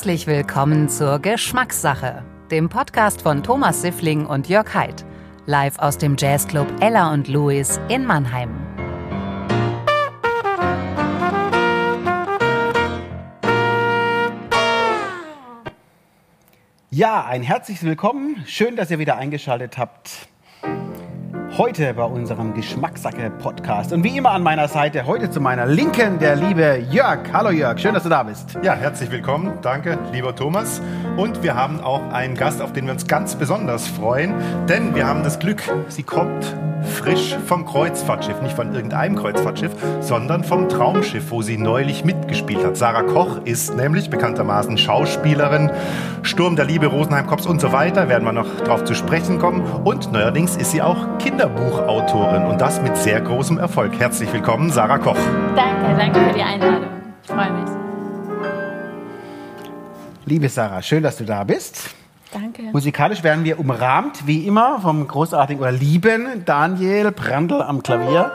Herzlich willkommen zur Geschmackssache, dem Podcast von Thomas Siffling und Jörg Haidt, live aus dem Jazzclub Ella und Louis in Mannheim. Ja, ein herzliches Willkommen. Schön, dass ihr wieder eingeschaltet habt heute bei unserem Geschmackssacke-Podcast. Und wie immer an meiner Seite, heute zu meiner Linken, der liebe Jörg. Hallo Jörg, schön, dass du da bist. Ja, herzlich willkommen. Danke, lieber Thomas. Und wir haben auch einen Gast, auf den wir uns ganz besonders freuen, denn wir haben das Glück, sie kommt frisch vom Kreuzfahrtschiff. Nicht von irgendeinem Kreuzfahrtschiff, sondern vom Traumschiff, wo sie neulich mitgespielt hat. Sarah Koch ist nämlich bekanntermaßen Schauspielerin, Sturm der Liebe, Rosenheim Cops und so weiter. Werden wir noch drauf zu sprechen kommen. Und neuerdings ist sie auch Kinderbuchautorin und das mit sehr großem Erfolg. Herzlich willkommen, Sarah Koch. Danke, danke für die Einladung. Ich freue mich. Liebe Sarah, schön, dass du da bist. Danke. Musikalisch werden wir umrahmt, wie immer, vom großartigen oder lieben Daniel Brandl am Klavier.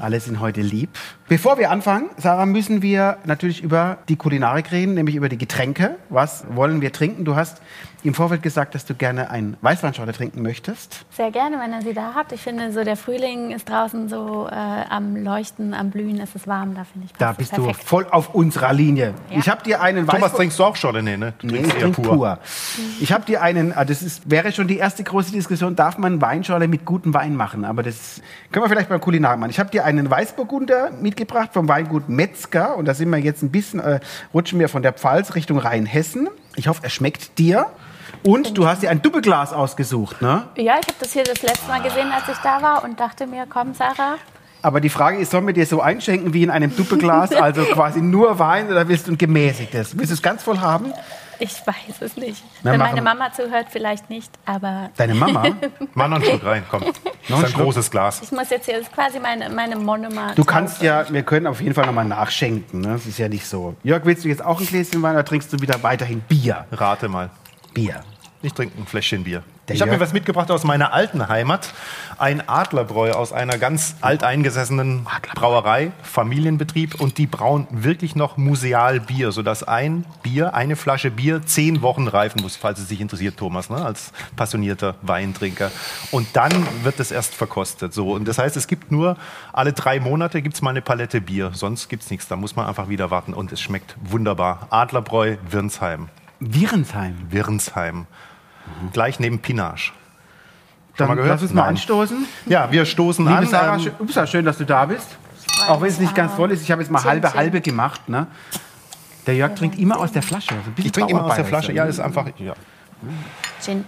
Alle sind heute lieb. Bevor wir anfangen, Sarah, müssen wir natürlich über die Kulinarik reden, nämlich über die Getränke. Was wollen wir trinken? Du hast im Vorfeld gesagt, dass du gerne einen Weißweinschorle trinken möchtest. Sehr gerne, wenn ihr sie da habt. Ich finde, so der Frühling ist draußen so äh, am Leuchten, am Blühen, es ist warm, da finde ich Da bist du voll auf unserer Linie. Ja. Ich habe dir einen Thomas, Weißwein... trinkst du auch Chardonnay, ne? Du Nee, trinkst ich eher trinke pur. Ich habe dir einen, ah, das ist, wäre schon die erste große Diskussion, darf man Weinschorle mit gutem Wein machen? Aber das können wir vielleicht beim Kulinar machen. Ich habe dir einen Weißburgunder mitgebracht vom Weingut Metzger und da sind wir jetzt ein bisschen, äh, rutschen wir von der Pfalz Richtung Rheinhessen. Ich hoffe, er schmeckt dir. Und du hast dir ein Doppelglas ausgesucht, ne? Ja, ich habe das hier das letzte Mal gesehen, als ich da war und dachte mir, komm, Sarah. Aber die Frage ist, sollen wir dir so einschenken wie in einem Doppelglas, also quasi nur Wein oder willst du ein gemäßigtes? Willst du es ganz voll haben? Ich weiß es nicht. Na, Wenn meine Mama zuhört, vielleicht nicht, aber Deine Mama? Mach noch einen Schluck rein, komm. Das ist ein großes Glas. ich muss jetzt hier, das ist quasi meine, meine Monomat. Du kannst ja, wir können auf jeden Fall nochmal nachschenken. Ne? Das ist ja nicht so. Jörg, willst du jetzt auch ein Gläschen Wein oder trinkst du wieder weiterhin Bier? Rate mal. Bier. Ich trinke ein Fläschchen Bier. Der ich habe mir was mitgebracht aus meiner alten Heimat. Ein Adlerbräu aus einer ganz alteingesessenen Brauerei, Familienbetrieb. Und die brauen wirklich noch museal Bier, sodass ein Bier, eine Flasche Bier, zehn Wochen reifen muss, falls es dich interessiert, Thomas, ne? als passionierter Weintrinker. Und dann wird es erst verkostet. So. Und das heißt, es gibt nur alle drei Monate gibt's mal eine Palette Bier. Sonst gibt's nichts. Da muss man einfach wieder warten. Und es schmeckt wunderbar. Adlerbräu, Wirnsheim. Virensheim. Wirnsheim. Gleich neben Pinage. Dann mal gehört? lass uns mal Nein. anstoßen. Ja, wir stoßen Liebe an. Sarah, ähm, schön, ups, schön, dass du da bist. Auch wenn es nicht ganz voll ist. Ich habe jetzt mal halbe chin. halbe gemacht. Ne? Der Jörg trinkt immer aus der Flasche. Also ich trinke immer aus der Flasche. ist Ja, ist einfach, ja, Gin.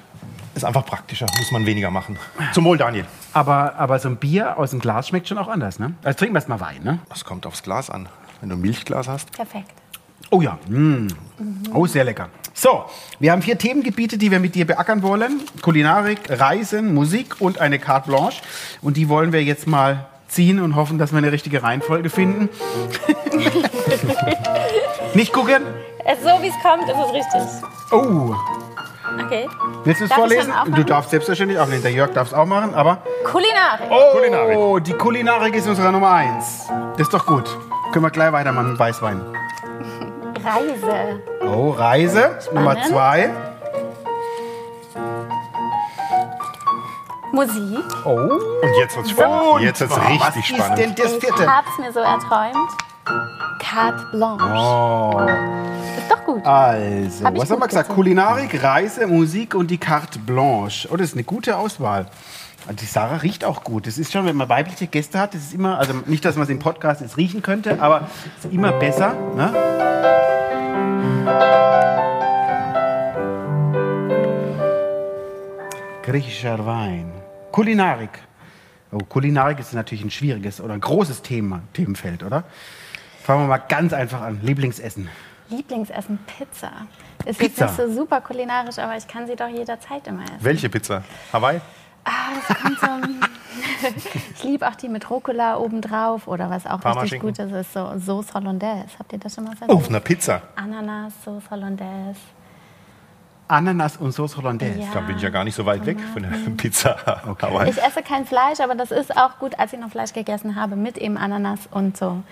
ist einfach praktischer. Muss man weniger machen. Zum Wohl, Daniel. aber, aber so ein Bier aus dem Glas schmeckt schon auch anders. Ne? Also trinken wir erst mal Wein. Ne? Das kommt aufs Glas an. Wenn du ein Milchglas hast. Perfekt. Oh ja. Mm. Oh, sehr lecker. So, wir haben vier Themengebiete, die wir mit dir beackern wollen. Kulinarik, Reisen, Musik und eine Carte Blanche. Und die wollen wir jetzt mal ziehen und hoffen, dass wir eine richtige Reihenfolge finden. Nicht gucken. So wie es kommt, ist es richtig. Oh, Okay. willst du es Darf ich vorlesen? dann Du darfst selbstverständlich auch nehmen. Der Jörg darf es auch machen, aber... Kulinarik. Oh, Kulinarik. die Kulinarik ist unsere Nummer eins. Das ist doch gut. Können wir gleich weitermachen mit Weißwein. Reise. Oh, Reise, Nummer zwei. Musik. Oh, Und jetzt wird's spannend. jetzt wird's was richtig ist spannend. denn das Ich vierte? hab's mir so erträumt. Carte Blanche. Oh. Ist doch gut. Also, Hab ich was haben wir gesagt? Kulinarik, Reise, Musik und die Carte Blanche. Oh, das ist eine gute Auswahl. Und Die Sarah riecht auch gut. Das ist schon, wenn man weibliche Gäste hat, das ist immer, also nicht, dass man es im Podcast jetzt riechen könnte, aber es ist immer besser. Ne? Griechischer Wein. Kulinarik. Oh, Kulinarik ist natürlich ein schwieriges oder ein großes Thema, Themenfeld, oder? Fangen wir mal ganz einfach an. Lieblingsessen. Lieblingsessen Pizza. Ist Pizza. jetzt nicht so super kulinarisch, aber ich kann sie doch jederzeit immer essen. Welche Pizza? Hawaii? Ah, das kommt so. ich liebe auch die mit Rucola obendrauf oder was auch richtig Parmaschinken? gut ist, ist so Sauce Hollandaise. Habt ihr das schon mal Oh, auf einer Pizza. Ananas, Sauce Hollandaise. Ananas und Sauce Hollandaise. Ja. Dann bin ich ja gar nicht so weit weg von der Pizza. Hawaii. Ich esse kein Fleisch, aber das ist auch gut, als ich noch Fleisch gegessen habe, mit eben Ananas und so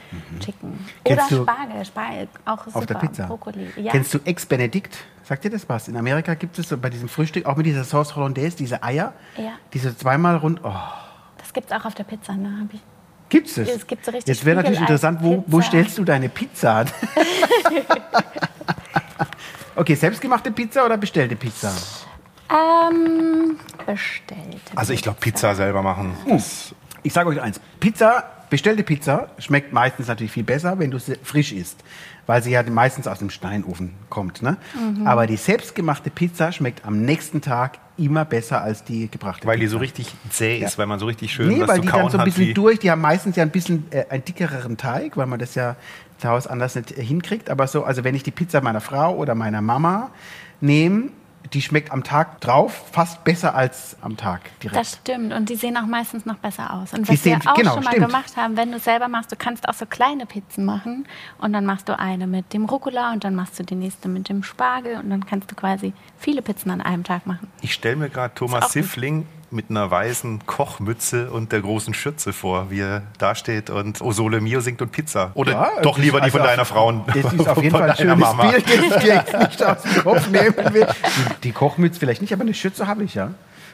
Chicken. Mhm. Kennst Oder Spargel, Spargel, auch super. Auf der Pizza. Brokkoli. Ja. Kennst du Ex-Benedict? Sagt dir das was? In Amerika gibt es so bei diesem Frühstück, auch mit dieser Sauce Hollandaise, diese Eier, Ja. diese zweimal rund. Oh, Das gibt es auch auf der Pizza, ne? Hab ich. gibt's es? Es gibt so richtig Jetzt wäre natürlich interessant, wo, wo Pizza. stellst du deine Pizza an? okay, selbstgemachte Pizza oder bestellte Pizza? Ähm, bestellt. Also ich glaube, Pizza selber machen. Das, Ich sage euch eins: Pizza, bestellte Pizza schmeckt meistens natürlich viel besser, wenn du sie frisch isst, weil sie ja meistens aus dem Steinofen kommt. Ne? Mhm. Aber die selbstgemachte Pizza schmeckt am nächsten Tag immer besser als die gebrachte weil die so richtig zäh ist, weil man so richtig schön Nee, was weil zu die kauen dann so ein bisschen durch, die haben meistens ja ein bisschen äh, einen dickereren Teig, weil man das ja zu Hause anders nicht äh, hinkriegt. Aber so, also wenn ich die Pizza meiner Frau oder meiner Mama nehme, die schmeckt am Tag drauf fast besser als am Tag direkt. Das stimmt. Und die sehen auch meistens noch besser aus. Und Die was wir sehen- auch genau, schon mal stimmt. gemacht haben, wenn du selber machst, du kannst auch so kleine Pizzen machen. Und dann machst du eine mit dem Rucola und dann machst du die nächste mit dem Spargel. Und dann kannst du quasi viele Pizzen an einem Tag machen. Ich stelle mir gerade Thomas gut. Siffling mit einer weißen Kochmütze und der großen Schürze vor, wie er da steht und O Sole Mio singt und Pizza. Oder Ja, doch lieber die von also- deiner Frau. Das ist auf jeden von Fall ein schönes Mama. Bild, das ich dir jetzt nicht aus dem Kopf nehmen will. Die, die Kochmütze vielleicht nicht, aber eine Schürze habe ich ja.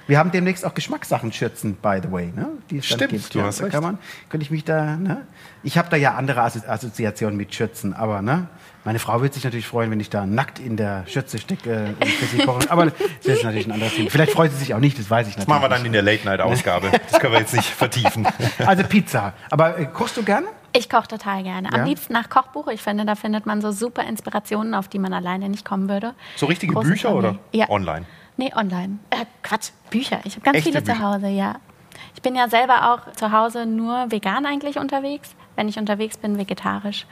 Wir haben demnächst auch Geschmackssachen-Schürzen, by the way. Ne? Die es Stimmt, gibt, du ja. hast da recht. kann man, könnte ich mich da, ne? Ich habe da ja andere Assozi Assoziationen mit Schürzen, aber ne? Meine Frau würde sich natürlich freuen, wenn ich da nackt in der Schürze stecke äh, für sie kochen. Aber das ist natürlich ein anderes Thema. Vielleicht freut sie sich auch nicht, das weiß ich natürlich. Das machen wir dann in der Late-Night-Ausgabe. Das können wir jetzt nicht vertiefen. Also Pizza. Aber äh, kochst du gerne? Ich koche total gerne. Am Ja? liebsten nach Kochbuch. Ich finde, da findet man so super Inspirationen, auf die man alleine nicht kommen würde. So richtige Große Bücher oder Familie. Ja. online? Nee, online. Äh, Quatsch, Bücher. Ich habe ganz Echte viele zu Bücher? Hause, ja. Ich bin ja selber auch zu Hause nur vegan eigentlich unterwegs. Wenn ich unterwegs bin, vegetarisch.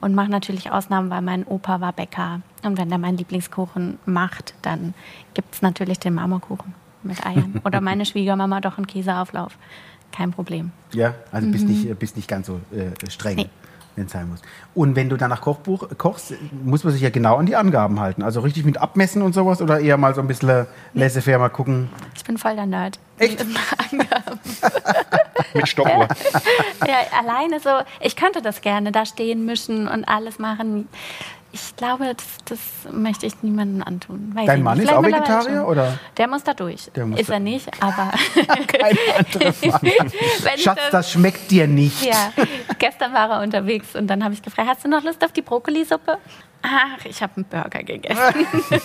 Und mache natürlich Ausnahmen, weil mein Opa war Bäcker. Und wenn der meinen Lieblingskuchen macht, dann gibt es natürlich den Marmorkuchen mit Eiern. Oder meine Schwiegermama doch einen Käseauflauf. Kein Problem. Ja, also bist, nicht, bist nicht ganz so äh, streng, Nee. Sein muss. Und wenn du dann nach Kochbuch kochst, muss man sich ja genau an die Angaben halten. Also richtig mit abmessen und sowas oder eher mal so ein bisschen laissez-faire mal gucken. Ich bin voll der Nerd. Echt? Mit Stoppuhr. ja, alleine so, ich könnte das gerne da stehen, mischen und alles machen. Ich glaube, das, das möchte ich niemandem antun. Weiß Dein Mann ist auch Vegetarier, oder? Der muss da durch. Der muss ist da- er nicht, aber. Kein anderer Mann. Schatz, das- das schmeckt dir nicht. Ja, gestern war er unterwegs und dann habe ich gefragt: Hast du noch Lust auf die Brokkolisuppe? Ach, ich habe einen Burger gegessen.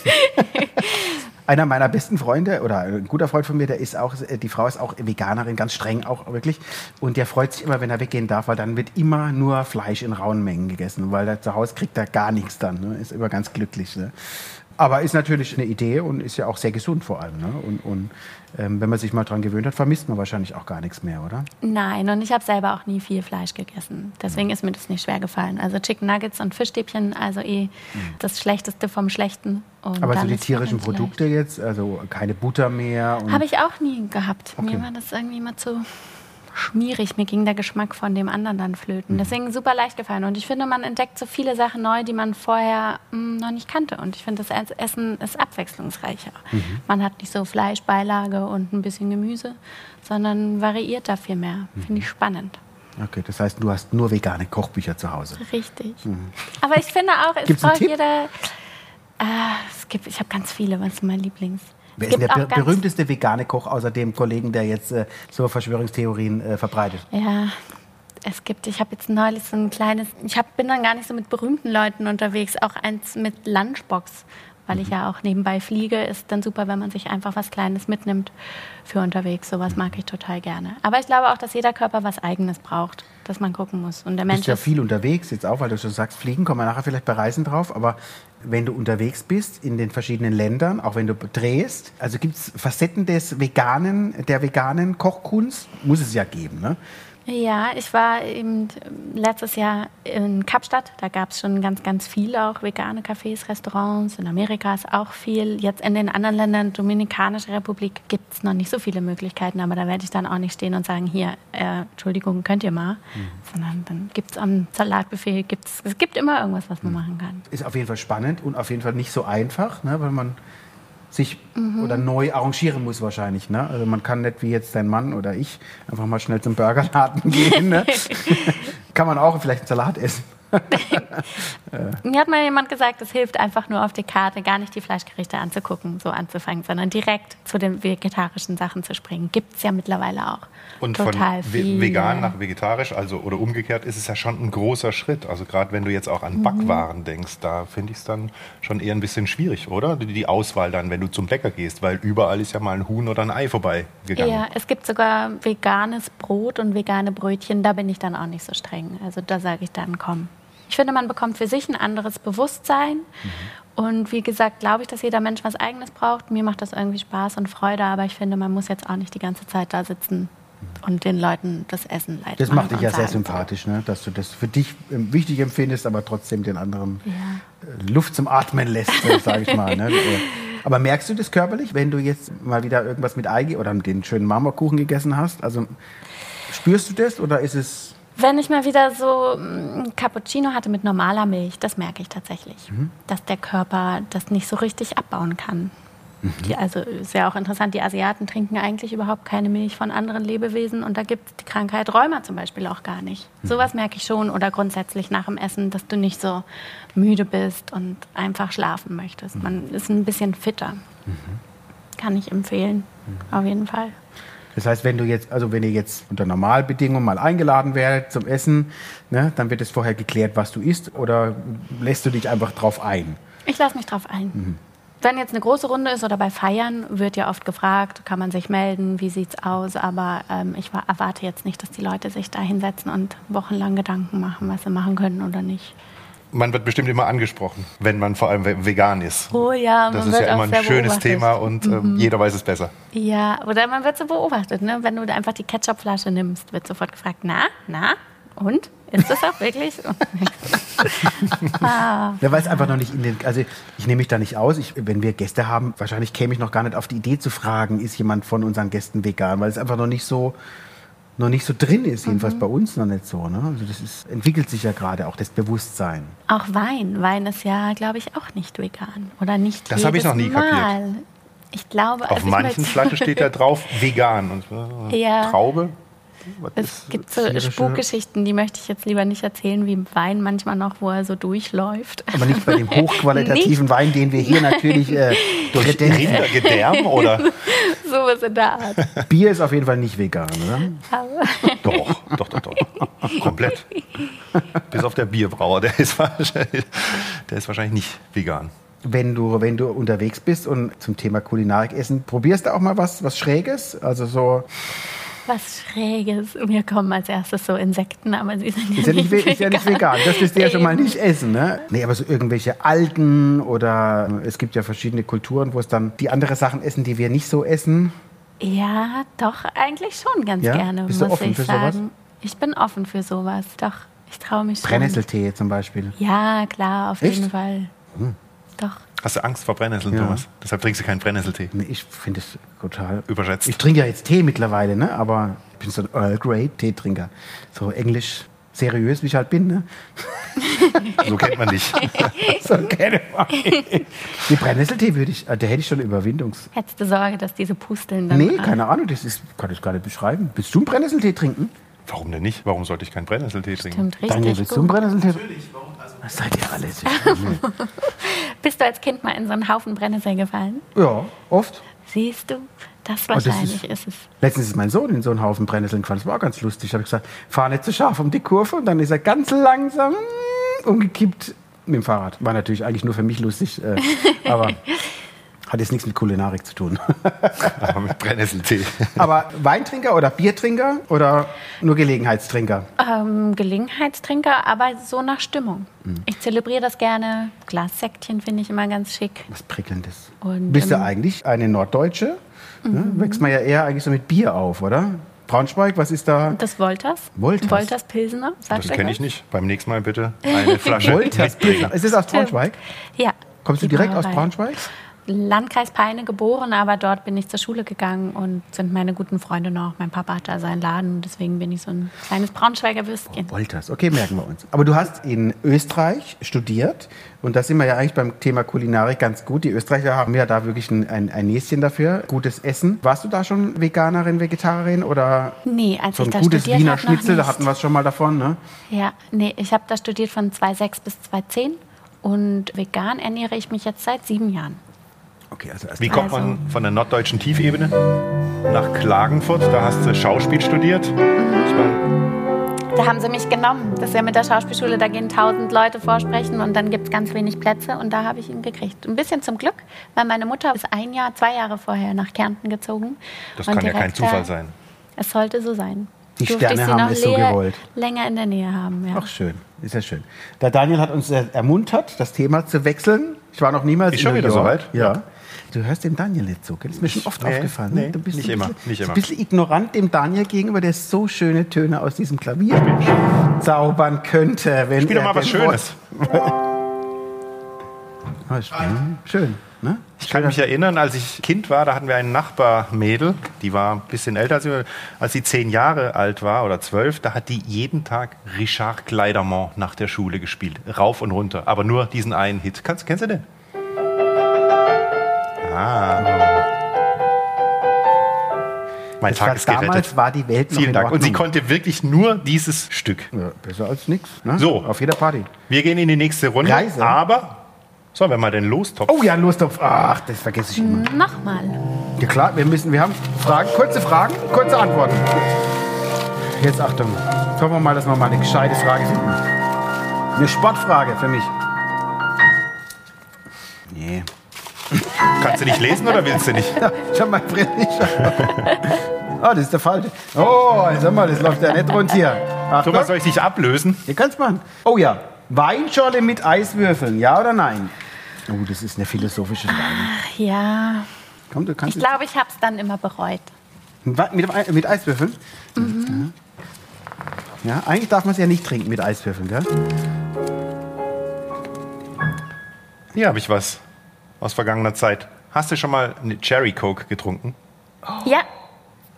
Einer meiner besten Freunde oder ein guter Freund von mir, der ist auch, äh, die Frau ist auch Veganerin, ganz streng auch wirklich. Und der freut sich immer, wenn er weggehen darf, weil dann wird immer nur Fleisch in rauen Mengen gegessen, weil er zu Hause kriegt er gar nichts dann. Ne? Ist immer ganz glücklich. Ne? Aber ist natürlich eine Idee und ist ja auch sehr gesund vor allem. Ne? Und, und ähm, wenn man sich mal dran gewöhnt hat, vermisst man wahrscheinlich auch gar nichts mehr, oder? Nein, und ich habe selber auch nie viel Fleisch gegessen. Deswegen ist mir das nicht schwer gefallen. Also Chicken Nuggets und Fischstäbchen, also eh das Schlechteste vom Schlechten. Und Mhm. Aber so die tierischen ganz leicht. Produkte jetzt, also keine Butter mehr. Habe ich auch nie gehabt. Okay. Mir war das irgendwie immer zu schmierig. Mir ging der Geschmack von dem anderen dann Mhm. flöten. Deswegen super leicht gefallen. Und ich finde, man entdeckt so viele Sachen neu, die man vorher mh, noch nicht kannte. Und ich finde, das Ess- Essen ist abwechslungsreicher. Mhm. Man hat nicht so Fleisch, Beilage und ein bisschen Gemüse, sondern variiert da viel mehr. Mhm. Finde ich spannend. Okay, das heißt, du hast nur vegane Kochbücher zu Hause. Richtig. Aber ich finde auch, es Mhm. Gibt's braucht jeder. Ah, es gibt, ich habe ganz viele, was ist mein Lieblings. Wer ist der auch be ganz- berühmteste vegane Koch außer dem Kollegen, der jetzt äh, so Verschwörungstheorien äh, verbreitet? Ja, es gibt, ich habe jetzt neulich so ein kleines, ich hab, bin dann gar nicht so mit berühmten Leuten unterwegs, auch eins mit Lunchbox, weil ich ja auch nebenbei fliege, ist dann super, wenn man sich einfach was Kleines mitnimmt für unterwegs. Sowas mag ich total gerne. Aber ich glaube auch, dass jeder Körper was Eigenes braucht, dass man gucken muss. Und der Du Mensch bist ja viel unterwegs, jetzt auch, weil du schon sagst, fliegen, kommen wir nachher vielleicht bei Reisen drauf, aber wenn du unterwegs bist in den verschiedenen Ländern, auch wenn du drehst, also gibt es Facetten des veganen, der veganen Kochkunst? Muss es ja geben, ne? Ja, ich war eben letztes Jahr in Kapstadt. Da gab es schon ganz, ganz viel auch vegane Cafés, Restaurants. In Amerika ist auch viel. Jetzt in den anderen Ländern, Dominikanische Republik, gibt es noch nicht so viele Möglichkeiten. Aber da werde ich dann auch nicht stehen und sagen, hier, äh, Entschuldigung, könnt ihr mal. Sondern dann gibt es am Salatbuffet, gibt's, es gibt immer irgendwas, was man machen kann. Ist auf jeden Fall spannend und auf jeden Fall nicht so einfach, ne? weil man sich oder neu arrangieren muss wahrscheinlich. Ne? Also man kann nicht wie jetzt dein Mann oder ich einfach mal schnell zum Burgerladen gehen. Ne? kann man auch vielleicht einen Salat essen. Mir hat mal jemand gesagt, es hilft einfach nur auf die Karte, gar nicht die Fleischgerichte anzugucken, so anzufangen, sondern direkt zu den vegetarischen Sachen zu springen. Gibt es ja mittlerweile auch. Und Total von viele. vegan nach vegetarisch, also oder umgekehrt, ist es ja schon ein großer Schritt. Also gerade wenn du jetzt auch Mhm. an Backwaren denkst, da finde ich es dann schon eher ein bisschen schwierig, oder? Die die Auswahl dann, wenn du zum Bäcker gehst, weil überall ist ja mal ein Huhn oder ein Ei vorbeigegangen. Ja, es gibt sogar veganes Brot und vegane Brötchen. Da bin ich dann auch nicht so streng. Also da sage ich dann, komm. Ich finde, man bekommt für sich ein anderes Bewusstsein. Und wie gesagt, glaube ich, dass jeder Mensch was Eigenes braucht. Mir macht das irgendwie Spaß und Freude, aber ich finde, man muss jetzt auch nicht die ganze Zeit da sitzen und den Leuten das Essen leid Das macht dich ja sehr sympathisch, ne? dass du das für dich ähm, wichtig empfindest, aber trotzdem den anderen Ja. äh, Luft zum Atmen lässt, sage ich mal. Ne? Äh, Aber merkst du das körperlich, wenn du jetzt mal wieder irgendwas mit Ei ge- oder den schönen Marmorkuchen gegessen hast? Also spürst du das oder ist es Wenn ich mal wieder so mm, Cappuccino hatte mit normaler Milch, das merke ich tatsächlich, Mhm. dass der Körper das nicht so richtig abbauen kann. Mhm. Die, also ist ja auch interessant, die Asiaten trinken eigentlich überhaupt keine Milch von anderen Lebewesen und da gibt es die Krankheit Rheuma zum Beispiel auch gar nicht. Mhm. Sowas merke ich schon oder grundsätzlich nach dem Essen, dass du nicht so müde bist und einfach schlafen Mhm. möchtest. Man ist ein bisschen fitter. Kann ich empfehlen, Mhm. auf jeden Fall. Das heißt, wenn du jetzt, also wenn ihr jetzt unter Normalbedingungen mal eingeladen werdet zum Essen, ne, dann wird es vorher geklärt, was du isst, oder lässt du dich einfach drauf ein? Ich lasse mich drauf ein. Mhm. Wenn jetzt eine große Runde ist oder bei Feiern, wird ja oft gefragt, kann man sich melden, wie sieht's aus, aber ähm, ich wa- erwarte jetzt nicht, dass die Leute sich da hinsetzen und wochenlang Gedanken machen, was sie machen können oder nicht. Man wird bestimmt immer angesprochen, wenn man vor allem ve- vegan ist. Oh ja, Das man ist wird ja immer ein schönes beobachtet. Mhm. Thema und ähm, jeder weiß es besser. Ja, oder man wird so beobachtet, ne? Wenn du einfach die Ketchupflasche nimmst, wird sofort gefragt, na, na, und? Ist das auch wirklich? Ja, weil es einfach noch nicht in den, also ich nehme mich da nicht aus. Ich, wenn wir Gäste haben, wahrscheinlich käme ich noch gar nicht auf die Idee zu fragen, ist jemand von unseren Gästen vegan, weil es einfach noch nicht so, noch nicht so drin ist, jedenfalls bei uns noch nicht so. Ne? Also das ist, entwickelt sich ja gerade auch das Bewusstsein. Auch Wein. Wein ist ja, glaube ich, auch nicht vegan. Oder nicht Das habe ich noch nie Mal. kapiert. Ich glaube, Auf manchen Flaschen steht da drauf vegan und Ja. Traube. Was Es gibt so tierische- Spukgeschichten, die möchte ich jetzt lieber nicht erzählen, wie im Wein manchmal noch, wo er so durchläuft. Aber nicht bei dem hochqualitativen Wein, den wir hier natürlich äh, durch. Rindergedärm oder? Sowas in der Art. Bier ist auf jeden Fall nicht vegan, oder? Doch, doch, doch, doch. Komplett. Bis auf der Bierbrauer, der ist wahrscheinlich, der ist wahrscheinlich nicht vegan. Wenn du, wenn du unterwegs bist und zum Thema Kulinarik essen, probierst du auch mal was, was Schräges? Also so, Was Schräges. Mir kommen als erstes so Insekten, aber sie sind ja, ist ja nicht, ve- ist ja nicht vegan. Das du ja schon mal nicht essen, ne? Nee, aber so irgendwelche Algen oder es gibt ja verschiedene Kulturen, wo es dann die andere Sachen essen, die wir nicht so essen. Ja, doch, eigentlich schon ganz Ja? gerne, Bist du muss offen ich für sowas? sagen. Ich bin offen für sowas, doch. Ich traue mich schon. Brennnesseltee zum Beispiel. Ja, klar, auf Echt? Hm. jeden Fall. Doch. Hast du Angst vor Brennnesseln, Ja. Thomas? Deshalb trinkst du keinen Brennnesseltee. Nee, ich finde es total Überschätzt. Ich trinke ja jetzt Tee mittlerweile, ne? aber ich bin so ein Earl Grey Teetrinker. So englisch seriös, wie ich halt bin. Ne? So kennt man dich. So keine Die Brennnesseltee würde ich, äh, der hätte ich schon Überwindungs. Hättest du Sorge, dass diese Pusteln dann. Nee, keine Ahnung, das ist, kann ich gar nicht beschreiben. Willst du einen Brennnesseltee trinken? Warum denn nicht? Warum sollte ich keinen Brennnesseltee trinken? Stimmt, Daniel, richtig. willst du einen. Brennnesseltee trinken? Natürlich, warum? Also, seid ihr alle? Bist du als Kind mal in so einen Haufen Brennnessel gefallen? ja, oft. Siehst du? Das Oh, das wahrscheinlich ist- ist, es. Letztens ist mein Sohn in so einen Haufen Brennnesseln gefallen. Das war auch ganz lustig. Da habe ich gesagt, fahr nicht zu scharf um die Kurve. Und dann ist er ganz langsam umgekippt mit dem Fahrrad. War natürlich eigentlich nur für mich lustig. Äh, aber hat jetzt nichts mit Kulinarik zu tun. Aber mit Brennnesseltee. aber Weintrinker oder Biertrinker oder nur Gelegenheitstrinker? Ähm, Gelegenheitstrinker, aber so nach Stimmung. Mhm. Ich zelebriere das gerne. Glassäckchen finde ich immer ganz schick. Was Prickelndes. Und, Bist du ähm, eigentlich eine Norddeutsche? Ne? Wächst man ja eher eigentlich so mit Bier auf, oder? Braunschweig, was ist da? Das Wolters. Wolters. Wolters Pilsener. Das kenne ich nicht. Beim nächsten Mal bitte eine Flasche Wolters. Pilsner. Ist es aus. Braunschweig? Ja. Kommst du direkt aus Brauerei. Braunschweig? Landkreis Peine geboren, aber dort bin ich zur Schule gegangen und sind meine guten Freunde noch. Mein Papa hat da seinen Laden, deswegen bin ich so ein kleines Braunschweiger Würstchen. Wolters, okay, merken wir uns. Aber du hast in Österreich studiert und da sind wir ja eigentlich beim Thema Kulinarik ganz gut. Die Österreicher haben ja da wirklich ein, ein, ein Näschen dafür, gutes Essen. Warst du da schon Veganerin, Vegetarierin oder Nee, als so ich ein da gutes studiert Wiener hab, Schnitzel, da hatten wir es schon mal davon, ne? Ja, nee, ich habe da studiert von 2006 bis 2010 und vegan ernähre ich mich jetzt seit sieben Jahren. Okay, also erst Wie kommt Also- man von der norddeutschen Tiefebene nach Klagenfurt? Da hast du Schauspiel studiert. Da haben sie mich genommen. Das ist ja mit der Schauspielschule, da gehen tausend Leute vorsprechen und dann gibt es ganz wenig Plätze und da habe ich ihn gekriegt. Ein bisschen zum Glück, weil meine Mutter ist ein Jahr, zwei Jahre vorher nach Kärnten gezogen. das kann ja kein Zufall da- sein. Es sollte so sein. Die Durfte Sterne haben noch es so gewollt. länger in der Nähe haben. Ja. Ach schön, ist ja schön. Der Daniel hat uns ermuntert, das Thema zu wechseln. Ich war noch niemals Ist in schon New wieder York. soweit? Ja. Du hörst dem Daniel nicht so, gell? Das ist mir schon oft Nee, aufgefallen. nee, du bist nicht ein immer, bisschen, nicht immer. Ein bisschen ignorant dem Daniel gegenüber, der so schöne Töne aus diesem Klavier zaubern könnte. Wenn Spiel doch mal was Schönes. Schön, ne? Ich kann mich erinnern, als ich Kind war, da hatten wir ein Nachbarmädel, die war ein bisschen älter als wir. Als sie zehn Jahre alt war oder zwölf, da hat die jeden Tag Richard Kleidermont nach der Schule gespielt. Rauf und runter. Aber nur diesen einen Hit. Kannst, kennst du den? Ah. Mein Das Tag war, ist gerettet. damals war die Welt noch Vielen in Dank. Und sie konnte wirklich nur dieses Stück. Ja, besser als nichts. Ne? So. Auf jeder Party. Wir gehen in die nächste Runde. Reise. Aber sollen wir mal den Lostopf? Oh ja, Lostopf. Ach, das vergesse ich immer. Nochmal. Ja klar, wir müssen, wir haben Fragen, kurze Fragen, kurze Antworten. Jetzt Achtung. Hoffen wir mal, dass wir mal eine gescheite Frage finden. Eine Sportfrage für mich. Nee. Kannst du nicht lesen oder willst du nicht? Ich habe meine Brille nicht. Oh, das ist der falsche. Oh, sag mal, das läuft ja nicht rund hier. Achtung. Thomas, soll ich dich ablösen? Ihr kannst machen. Oh ja. Weinschorle mit Eiswürfeln, ja oder nein? Oh, das ist eine philosophische Frage. Ja, Komm, du kannst ich glaube, ich habe es dann immer bereut. Mit, mit Eiswürfeln? Ja, eigentlich darf man es ja nicht trinken mit Eiswürfeln, gell? Hier habe ich was aus vergangener Zeit. Hast du schon mal eine Cherry Coke getrunken? Ja,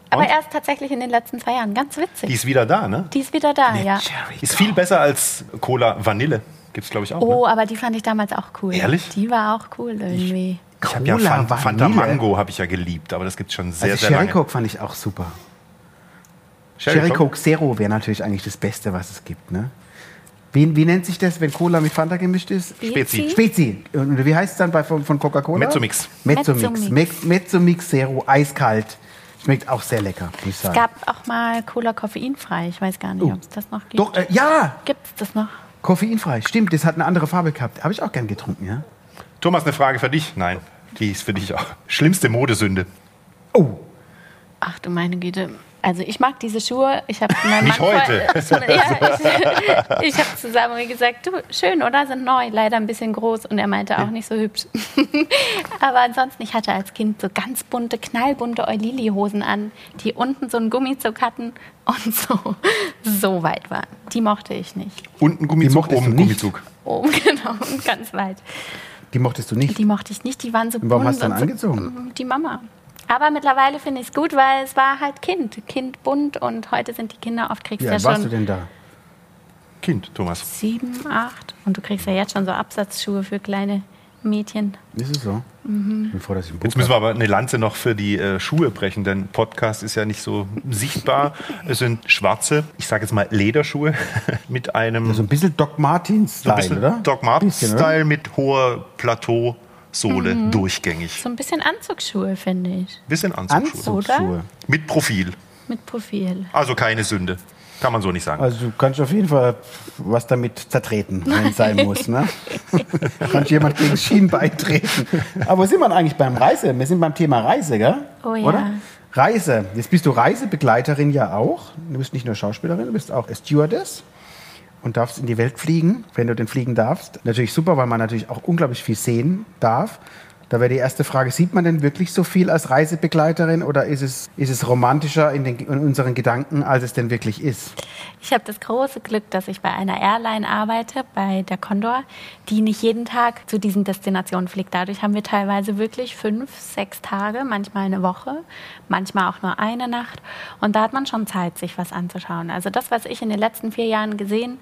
aber Und? erst tatsächlich in den letzten zwei Jahren. Ganz witzig. Die ist wieder da, ne? Die ist wieder da, ja. Ist viel besser als Cola Vanille. Gibt's glaube ich auch. Oh, Ne? aber die fand ich damals auch cool. Ehrlich? Die war auch cool irgendwie. Ich habe ja Cola Fan, Fanta Vanille. Mango habe ich ja geliebt, aber das gibt's schon sehr Also sehr Sherry lange. Coke fand ich auch super. Sherry Sherry Coke? Coke Zero wäre natürlich eigentlich das Beste, was es gibt, ne? Wie, wie nennt sich das, wenn Cola mit Fanta gemischt ist? Spezi. Spezi. Und wie heißt es dann bei, von, von Coca-Cola? Mezzomix. Mezzomix. Mezzomix. Mezzomix. Zero, eiskalt. Schmeckt auch sehr lecker, muss ich Es sagen. gab auch mal Cola koffeinfrei. Ich weiß gar nicht, Oh. ob es das noch gibt. Doch, äh, ja, Gibt es das noch? koffeinfrei. Stimmt, das hat eine andere Farbe gehabt. Habe ich auch gern getrunken, ja? Thomas, eine Frage für dich. Nein, die ist für dich auch. Schlimmste Modesünde. Oh, Ach du meine Güte. Also ich mag diese Schuhe. Ich habe Nicht Mann heute. Vor, ja, ich ich habe zu Samuel gesagt, du, schön, oder? Sind neu, leider ein bisschen groß. Und er meinte auch nicht so hübsch. Aber ansonsten, ich hatte als Kind so ganz bunte, knallbunte Eulili-Hosen an, die unten so einen Gummizug hatten und so, so weit waren. Die mochte ich nicht. Unten Gummizug, oben du nicht? Gummizug. Oben, genau, und ganz weit. die mochtest du nicht. Die mochte ich nicht, die waren so Und warum bunt hast du dann und so- angezogen? Die Mama. Aber mittlerweile finde ich es gut, weil es war halt Kind. Kind bunt und heute sind die Kinder oft, kriegst Wie ja alt warst du schon denn da? Kind, Thomas. sieben, acht. Und du kriegst ja jetzt schon so Absatzschuhe für kleine Mädchen. Ist es so? Mhm. Ich bin froh, dass ich ein Buch Jetzt müssen wir aber eine Lanze noch für die äh, Schuhe brechen, denn Podcast ist ja nicht so sichtbar. Es sind schwarze, ich sage jetzt mal Lederschuhe mit einem So ein bisschen Doc Martens-Style, so oder? Doc? Martens-Style mit hoher Plateausohle Mhm. durchgängig. So ein bisschen Anzugsschuhe, finde ich. Bisschen Anzugsschuhe. Anzugsschuhe. Mit Profil. Mit Profil. Also keine Sünde. Kann man so nicht sagen. Also du kannst auf jeden Fall was damit zertreten, wenn es sein muss. Ne? kannst jemand gegen das Schienbein treten. Aber wo sind wir eigentlich beim Reise? Wir sind beim Thema Reise, gell? Oh ja. Oder? Reise. Jetzt bist du Reisebegleiterin ja auch. Du bist nicht nur Schauspielerin, du bist auch Stewardess und darfst in die Welt fliegen, wenn du denn fliegen darfst. Natürlich super, weil man natürlich auch unglaublich viel sehen darf. Da wäre die erste Frage, sieht man denn wirklich so viel als Reisebegleiterin oder ist es, ist es romantischer in, den, in unseren Gedanken, als es denn wirklich ist? Ich habe das große Glück, dass ich bei einer Airline arbeite, bei der Condor, die nicht jeden Tag zu diesen Destinationen fliegt. Dadurch haben wir teilweise wirklich fünf, sechs Tage, manchmal eine Woche, manchmal auch nur eine Nacht. Und da hat man schon Zeit, sich was anzuschauen. Also das, was ich in den letzten vier Jahren gesehen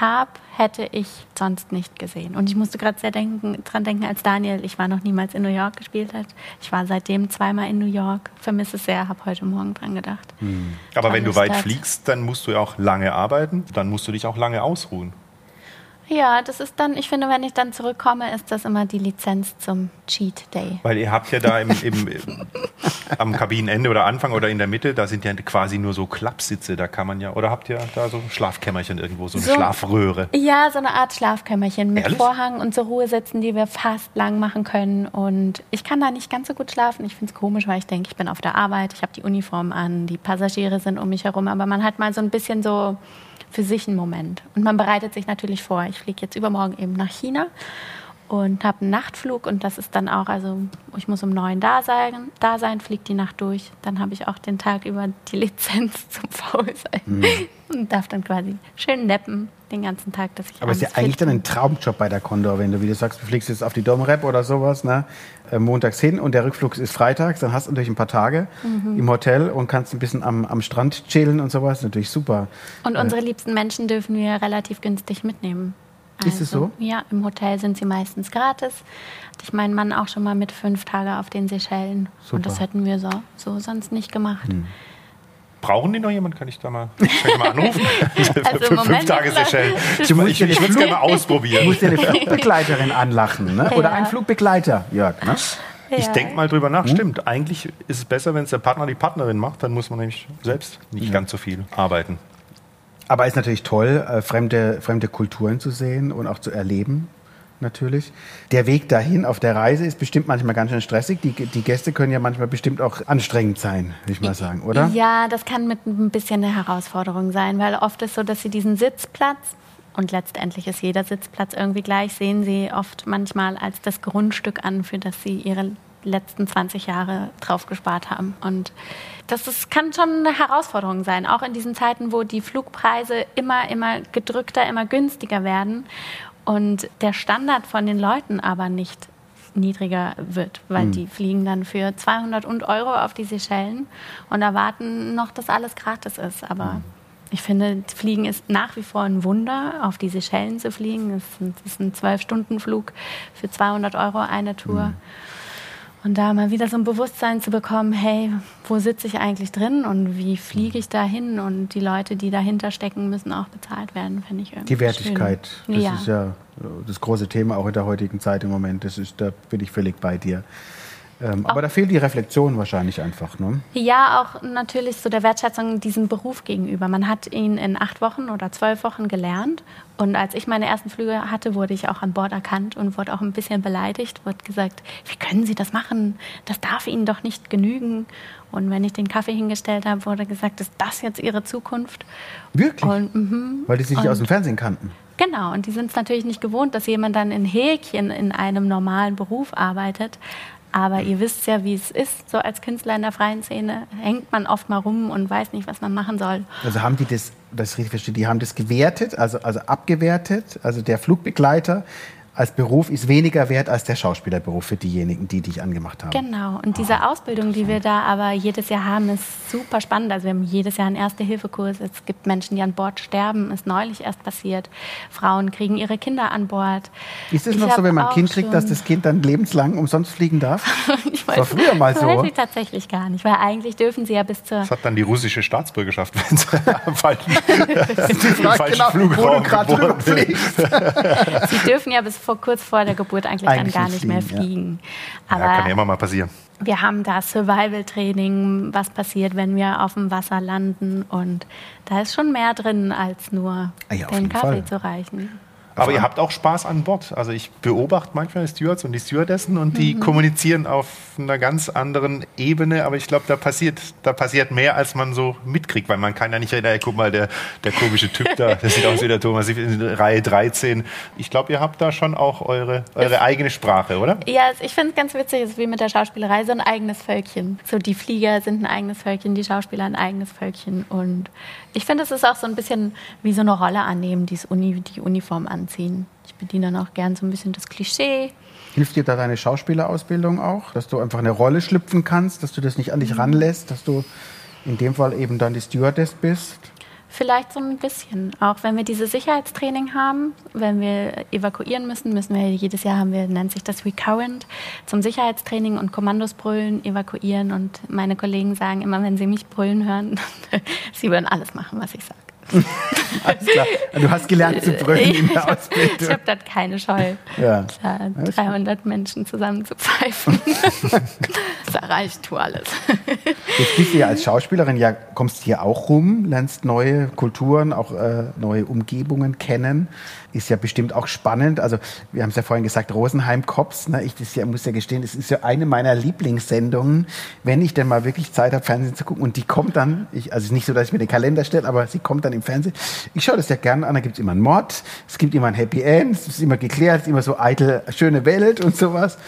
habe, hätte ich sonst nicht gesehen. Und ich musste gerade sehr denken, dran denken, als Daniel, ich war noch niemals in New York gespielt hat. Ich war seitdem zweimal in New York, vermisse es sehr, habe heute Morgen dran gedacht. Hm. Aber wenn du weit fliegst, dann musst du ja auch lange arbeiten, dann musst du dich auch lange ausruhen. Ja, das ist dann, ich finde, wenn ich dann zurückkomme, ist das immer die Lizenz zum Cheat Day. Weil ihr habt ja da im, im, am Kabinenende oder Anfang oder in der Mitte, da sind ja quasi nur so Klappsitze, da kann man ja, oder habt ihr da so ein Schlafkämmerchen irgendwo, so eine so, Schlafröhre? Ja, so eine Art Schlafkämmerchen mit Ehrlich? Vorhang und so Ruhesitzen, die wir fast lang machen können. Und ich kann da nicht ganz so gut schlafen. Ich finde es komisch, weil ich denke, ich bin auf der Arbeit, ich habe die Uniform an, die Passagiere sind um mich herum, aber man hat mal so ein bisschen so für sich einen Moment. Und man bereitet sich natürlich vor. Ich fliege jetzt übermorgen eben nach China und habe einen Nachtflug und das ist dann auch, also ich muss um neun da sein, da sein, fliegt die Nacht durch. Dann habe ich auch den Tag über die Lizenz zum Faulsein mhm. und darf dann quasi schön neppen den ganzen Tag, dass ich Aber ist ja eigentlich dann ein Traumjob bei der Condor, wenn du, wie du sagst, du fliegst jetzt auf die Domrep oder sowas, ne? Äh, montags hin und der Rückflug ist freitags, dann hast du natürlich ein paar Tage mhm. im Hotel und kannst ein bisschen am, am Strand chillen und sowas, natürlich super. Und äh, unsere liebsten Menschen dürfen wir relativ günstig mitnehmen. Also, ist es so? Also, ja, im Hotel sind sie meistens gratis. Hatte ich meinen Mann auch schon mal mit fünf Tagen auf den Seychellen. Super. Und das hätten wir so, so sonst nicht gemacht. Hm. Brauchen die noch jemand? Kann ich da mal, kann ich mal anrufen? also Für fünf Tage Seychellen. Ich, ich, ich würde es gerne mal ausprobieren. Du musst dir eine Flugbegleiterin anlachen, ne? oder ja. einen Flugbegleiter, Jörg. Ne? Ich ja. denke mal drüber nach. Hm? Stimmt, eigentlich ist es besser, wenn es der Partner die Partnerin macht. Dann muss man nämlich selbst nicht ja. ganz so viel arbeiten. Aber es ist natürlich toll, äh, fremde, fremde Kulturen zu sehen und auch zu erleben natürlich. Der Weg dahin auf der Reise ist bestimmt manchmal ganz schön stressig. Die, die Gäste können ja manchmal bestimmt auch anstrengend sein, würde ich mal sagen, oder? Ja, das kann mit ein bisschen eine Herausforderung sein, weil oft ist so, dass sie diesen Sitzplatz und letztendlich ist jeder Sitzplatz irgendwie gleich, sehen sie oft manchmal als das Grundstück an, für das sie ihre letzten 20 Jahre drauf gespart haben. Und das ist, kann schon eine Herausforderung sein, auch in diesen Zeiten, wo die Flugpreise immer, immer gedrückter, immer günstiger werden und der Standard von den Leuten aber nicht niedriger wird, weil mhm. die fliegen dann für 200 und Euro auf die Seychellen und erwarten noch, dass alles gratis ist. Aber mhm. ich finde, Fliegen ist nach wie vor ein Wunder, auf die Seychellen zu fliegen. Das ist ein Zwölf-Stunden-Flug für 200 Euro eine Tour. Mhm. Und da mal wieder so ein Bewusstsein zu bekommen, hey, wo sitze ich eigentlich drin und wie fliege ich da hin? Und die Leute, die dahinter stecken, müssen auch bezahlt werden, finde ich irgendwie. Die Wertigkeit, schön. das ja. ist ja das große Thema auch in der heutigen Zeit im Moment. Das ist, da bin ich völlig bei dir. Ähm, aber da fehlt die Reflexion wahrscheinlich einfach. Ne? Ja, auch natürlich so der Wertschätzung diesem Beruf gegenüber. Man hat ihn in acht Wochen oder zwölf Wochen gelernt. Und als ich meine ersten Flüge hatte, wurde ich auch an Bord erkannt und wurde auch ein bisschen beleidigt. Wurde gesagt, wie können Sie das machen? Das darf Ihnen doch nicht genügen. Und wenn ich den Kaffee hingestellt habe, wurde gesagt, ist das jetzt Ihre Zukunft? Wirklich? Und, mm Weil die sich nicht aus dem Fernsehen kannten. Genau, und die sind es natürlich nicht gewohnt, dass jemand dann in Häkchen in einem normalen Beruf arbeitet. Aber ihr wisst ja, wie es ist, so als Künstler in der freien Szene hängt man oft mal rum und weiß nicht, was man machen soll. Also haben die das, das richtig verstehe, die haben das gewertet, also, also abgewertet, also der Flugbegleiter als Beruf ist weniger wert als der Schauspielerberuf für diejenigen, die dich angemacht haben. Genau. Und diese oh, Ausbildung, die wir da aber jedes Jahr haben, ist super spannend. Also wir haben jedes Jahr einen Erste-Hilfe-Kurs. Es gibt Menschen, die an Bord sterben. Ist neulich erst passiert. Frauen kriegen ihre Kinder an Bord. Ist es noch so, wenn man ein Kind kriegt, dass das Kind dann lebenslang umsonst fliegen darf? ich weiß, das war früher mal so. Weiß ich tatsächlich gar nicht, weil eigentlich dürfen sie ja bis zur... Das hat dann die russische Staatsbürgerschaft, wenn sie am falschen, falschen genau, Flugraum geboren Sie dürfen ja bis vor, kurz vor der Geburt eigentlich, eigentlich dann gar nicht fliegen, mehr fliegen. Ja. Aber ja, kann ja immer mal passieren. Wir haben da Survival-Training, was passiert, wenn wir auf dem Wasser landen. Und da ist schon mehr drin, als nur ja, den Kaffee Fall. zu reichen. Aber ihr habt auch Spaß an Bord. Also ich beobachte manchmal die Stewards und die Stewardessen und die mhm. kommunizieren auf einer ganz anderen Ebene. Aber ich glaube, da passiert, da passiert mehr, als man so mitkriegt, weil man kann ja nicht reden, hey, guck mal, der, der komische Typ da, das sieht aus wie der Thomas in Reihe 13. Ich glaube, ihr habt da schon auch eure, eure eigene Sprache, oder? Ja, ich finde es ganz witzig, es ist wie mit der Schauspielerei, so ein eigenes Völkchen. So die Flieger sind ein eigenes Völkchen, die Schauspieler ein eigenes Völkchen. Und ich finde, es ist auch so ein bisschen wie so eine Rolle annehmen, die Uni, die Uniform anziehen. Ich bediene dann auch gern so ein bisschen das Klischee. Hilft dir da deine Schauspielerausbildung auch, dass du einfach eine Rolle schlüpfen kannst, dass du das nicht an dich mhm. ranlässt, dass du in dem Fall eben dann die Stewardess bist? Vielleicht so ein bisschen. Auch wenn wir diese Sicherheitstraining haben, wenn wir evakuieren müssen, müssen wir jedes Jahr haben wir, nennt sich das Recurrent, zum Sicherheitstraining und Kommandos brüllen, evakuieren. Und meine Kollegen sagen immer, wenn sie mich brüllen hören, sie würden alles machen, was ich sage. Alles klar. Du hast gelernt zu brüllen in der Ausbildung. Ich habe dort keine Scheu. Ja. Klar, 300 Menschen zusammen zu pfeifen. das reicht, tu alles. Jetzt bist du ja als Schauspielerin, ja, kommst hier auch rum, lernst neue Kulturen, auch äh, neue Umgebungen kennen ist ja bestimmt auch spannend. Also wir haben es ja vorhin gesagt, Rosenheim Cops. Ne? Ich das ja, muss ja gestehen, es ist ja eine meiner Lieblingssendungen, wenn ich denn mal wirklich Zeit habe, Fernsehen zu gucken. Und die kommt dann, ich, also nicht so, dass ich mir den Kalender stelle, aber sie kommt dann im Fernsehen. Ich schaue das ja gerne an. Da gibt es immer einen Mord, es gibt immer ein Happy End, es ist immer geklärt, es ist immer so eitel, schöne Welt und sowas.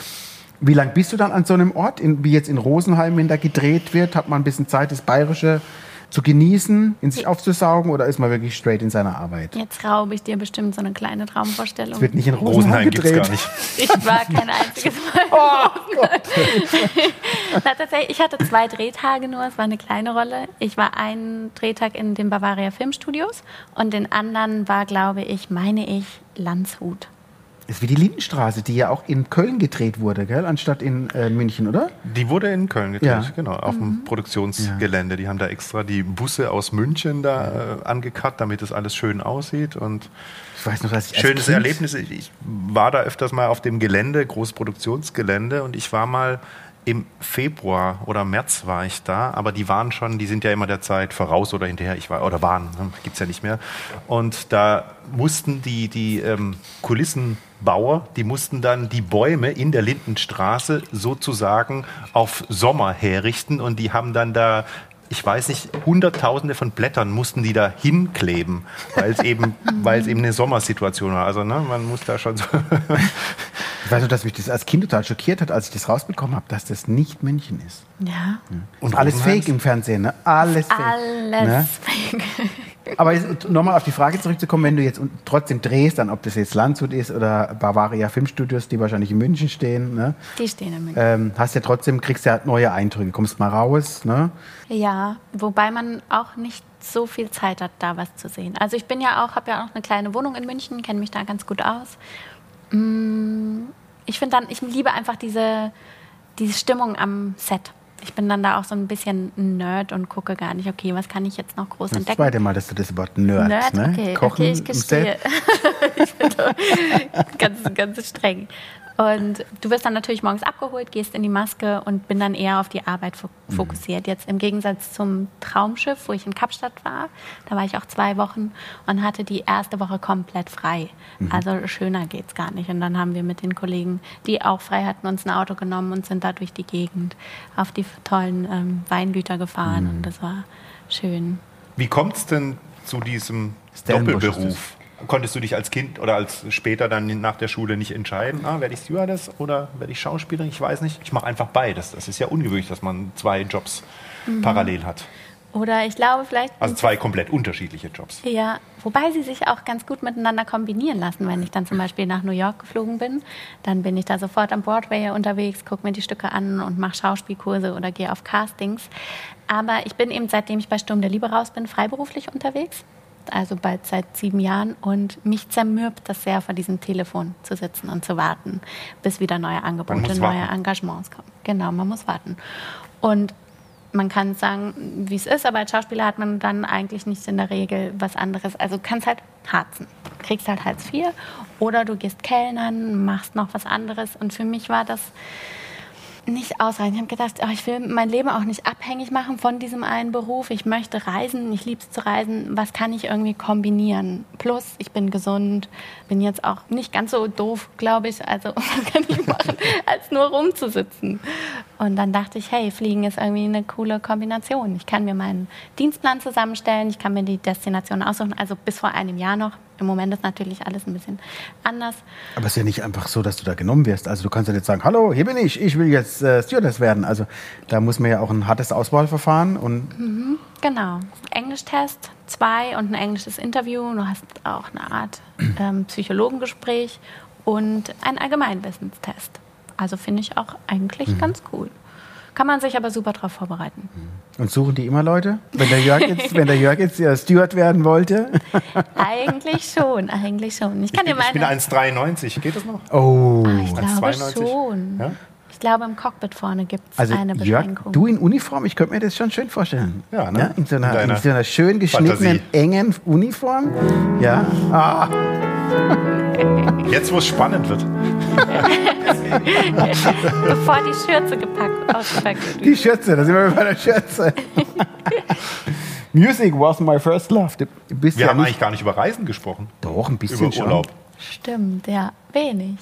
Wie lange bist du dann an so einem Ort, in, wie jetzt in Rosenheim, wenn da gedreht wird? Hat man ein bisschen Zeit, das Bayerische zu genießen, in sich aufzusaugen oder ist man wirklich straight in seiner Arbeit? Jetzt raube ich dir bestimmt so eine kleine Traumvorstellung. Es wird nicht in Rosenheim, Rosenheim gedreht. gar nicht. Ich war kein einziges Mal. oh Gott. Na, tatsächlich, ich hatte zwei Drehtage nur, es war eine kleine Rolle. Ich war einen Drehtag in den Bavaria Filmstudios und den anderen war, glaube ich, meine ich, Landshut. Das ist wie die Lindenstraße, die ja auch in Köln gedreht wurde, gell? anstatt in äh, München, oder? Die wurde in Köln gedreht, ja. genau, auf mhm. dem Produktionsgelände. Die haben da extra die Busse aus München da äh, angekarrt, damit es alles schön aussieht. Und ich weiß noch, dass ich schönes Erlebnis. Ich, war da öfters mal auf dem Gelände, Großproduktionsgelände, und ich war mal im Februar oder März war ich da, aber die waren schon, die sind ja immer der Zeit voraus oder hinterher, ich war, oder waren, ne, gibt es ja nicht mehr. Und da mussten die, die ähm, Kulissenbauer, die mussten dann die Bäume in der Lindenstraße sozusagen auf Sommer herrichten und die haben dann da ich weiß nicht, Hunderttausende von Blättern mussten die da hinkleben, weil es eben, weil es eben eine Sommersituation war. Also ne, man muss da schon so. ich weiß nur, dass mich das als Kind total schockiert hat, als ich das rausbekommen habe, dass das nicht München ist. Ja. Und alles fake im Fernsehen, ne? Alles fake. Alles ne? fake. Aber nochmal auf die Frage zurückzukommen, wenn du jetzt trotzdem drehst, dann ob das jetzt Landshut ist oder Bavaria Filmstudios, die wahrscheinlich in München stehen. Ne? Die stehen in München. Ähm, hast ja trotzdem, kriegst ja neue Eindrücke, kommst mal raus. Ne? Ja, wobei man auch nicht so viel Zeit hat, da was zu sehen. Also ich bin ja auch, habe ja auch eine kleine Wohnung in München, kenne mich da ganz gut aus. Mm, ich finde dann, ich liebe einfach diese, diese Stimmung am Set ich bin dann da auch so ein bisschen Nerd und gucke gar nicht, okay, was kann ich jetzt noch groß entdecken. Das zweite Mal, dass du das Wort Nerd, Nerd? Ne? Okay, Kochen okay, ich gestehe. ich bin ganz, ganz streng. Und du wirst dann natürlich morgens abgeholt, gehst in die Maske und bin dann eher auf die Arbeit mhm. fokussiert. Jetzt im Gegensatz zum Traumschiff, wo ich in Kapstadt war, da war ich auch zwei Wochen und hatte die erste Woche komplett frei. Mhm. Also schöner geht's gar nicht. Und dann haben wir mit den Kollegen, die auch frei hatten, uns ein Auto genommen und sind da durch die Gegend auf die tollen ähm, Weingüter gefahren. Mhm. Und das war schön. Wie kommt es denn zu diesem Doppelberuf? Konntest du dich als Kind oder als später dann nach der Schule nicht entscheiden, ah, werde ich Stewardess oder werde ich Schauspielerin? Ich weiß nicht. Ich mache einfach beides. Das ist ja ungewöhnlich, dass man zwei Jobs mhm. parallel hat. Oder ich glaube vielleicht. Also zwei komplett unterschiedliche Jobs. Ja, wobei sie sich auch ganz gut miteinander kombinieren lassen. Wenn ich dann zum Beispiel nach New York geflogen bin, dann bin ich da sofort am Broadway unterwegs, gucke mir die Stücke an und mache Schauspielkurse oder gehe auf Castings. Aber ich bin eben, seitdem ich bei Sturm der Liebe raus bin, freiberuflich unterwegs also bald seit sieben Jahren. Und mich zermürbt das sehr, vor diesem Telefon zu sitzen und zu warten, bis wieder neue Angebote, neue Engagements kommen. Genau, man muss warten. Und man kann sagen, wie es ist, aber als Schauspieler hat man dann eigentlich nicht in der Regel was anderes. Also du kannst halt harzen. Du kriegst halt Hartz IV oder du gehst Kellnern, machst noch was anderes. Und für mich war das nicht ausreichend. Ich habe gedacht, oh, ich will mein Leben auch nicht abhängig machen von diesem einen Beruf. Ich möchte reisen, ich liebe es zu reisen. Was kann ich irgendwie kombinieren? Plus, ich bin gesund, bin jetzt auch nicht ganz so doof, glaube ich. Also, was kann ich machen, als nur rumzusitzen? Und dann dachte ich, hey, Fliegen ist irgendwie eine coole Kombination. Ich kann mir meinen Dienstplan zusammenstellen, ich kann mir die Destination aussuchen. Also bis vor einem Jahr noch. Im Moment ist natürlich alles ein bisschen anders. Aber es ist ja nicht einfach so, dass du da genommen wirst. Also du kannst ja nicht sagen, hallo, hier bin ich, ich will jetzt äh, Stewardess werden. Also da muss man ja auch ein hartes Auswahlverfahren und... Mhm, genau. Englischtest, zwei und ein englisches Interview. Du hast auch eine Art ähm, Psychologengespräch und einen Allgemeinwissenstest. Also finde ich auch eigentlich mhm. ganz cool. Kann man sich aber super darauf vorbereiten. Und suchen die immer Leute? Wenn der Jörg jetzt, wenn der Jörg jetzt ja Steward werden wollte? eigentlich schon, eigentlich schon. Ich, kann ich, bin, ich bin 1,93. Geht das noch? Oh, ah, ich glaube schon. Ja? Ich glaube, im Cockpit vorne gibt es also eine Beschränkung. Jörg, du in Uniform, ich könnte mir das schon schön vorstellen. Ja, ne? Ja, in, so einer, in, so einer, schön geschnittenen, Fantasie. engen Uniform. Ja. Ah. Jetzt, wo es spannend wird. Bevor die Schürze gepackt, ausgepackt wird. Die Schürze, da sind wir bei der Schürze. Music was my first love. wir ja haben eigentlich gar nicht über Reisen gesprochen. Doch, ein bisschen Über Urlaub. Stimmt, ja. Wenig.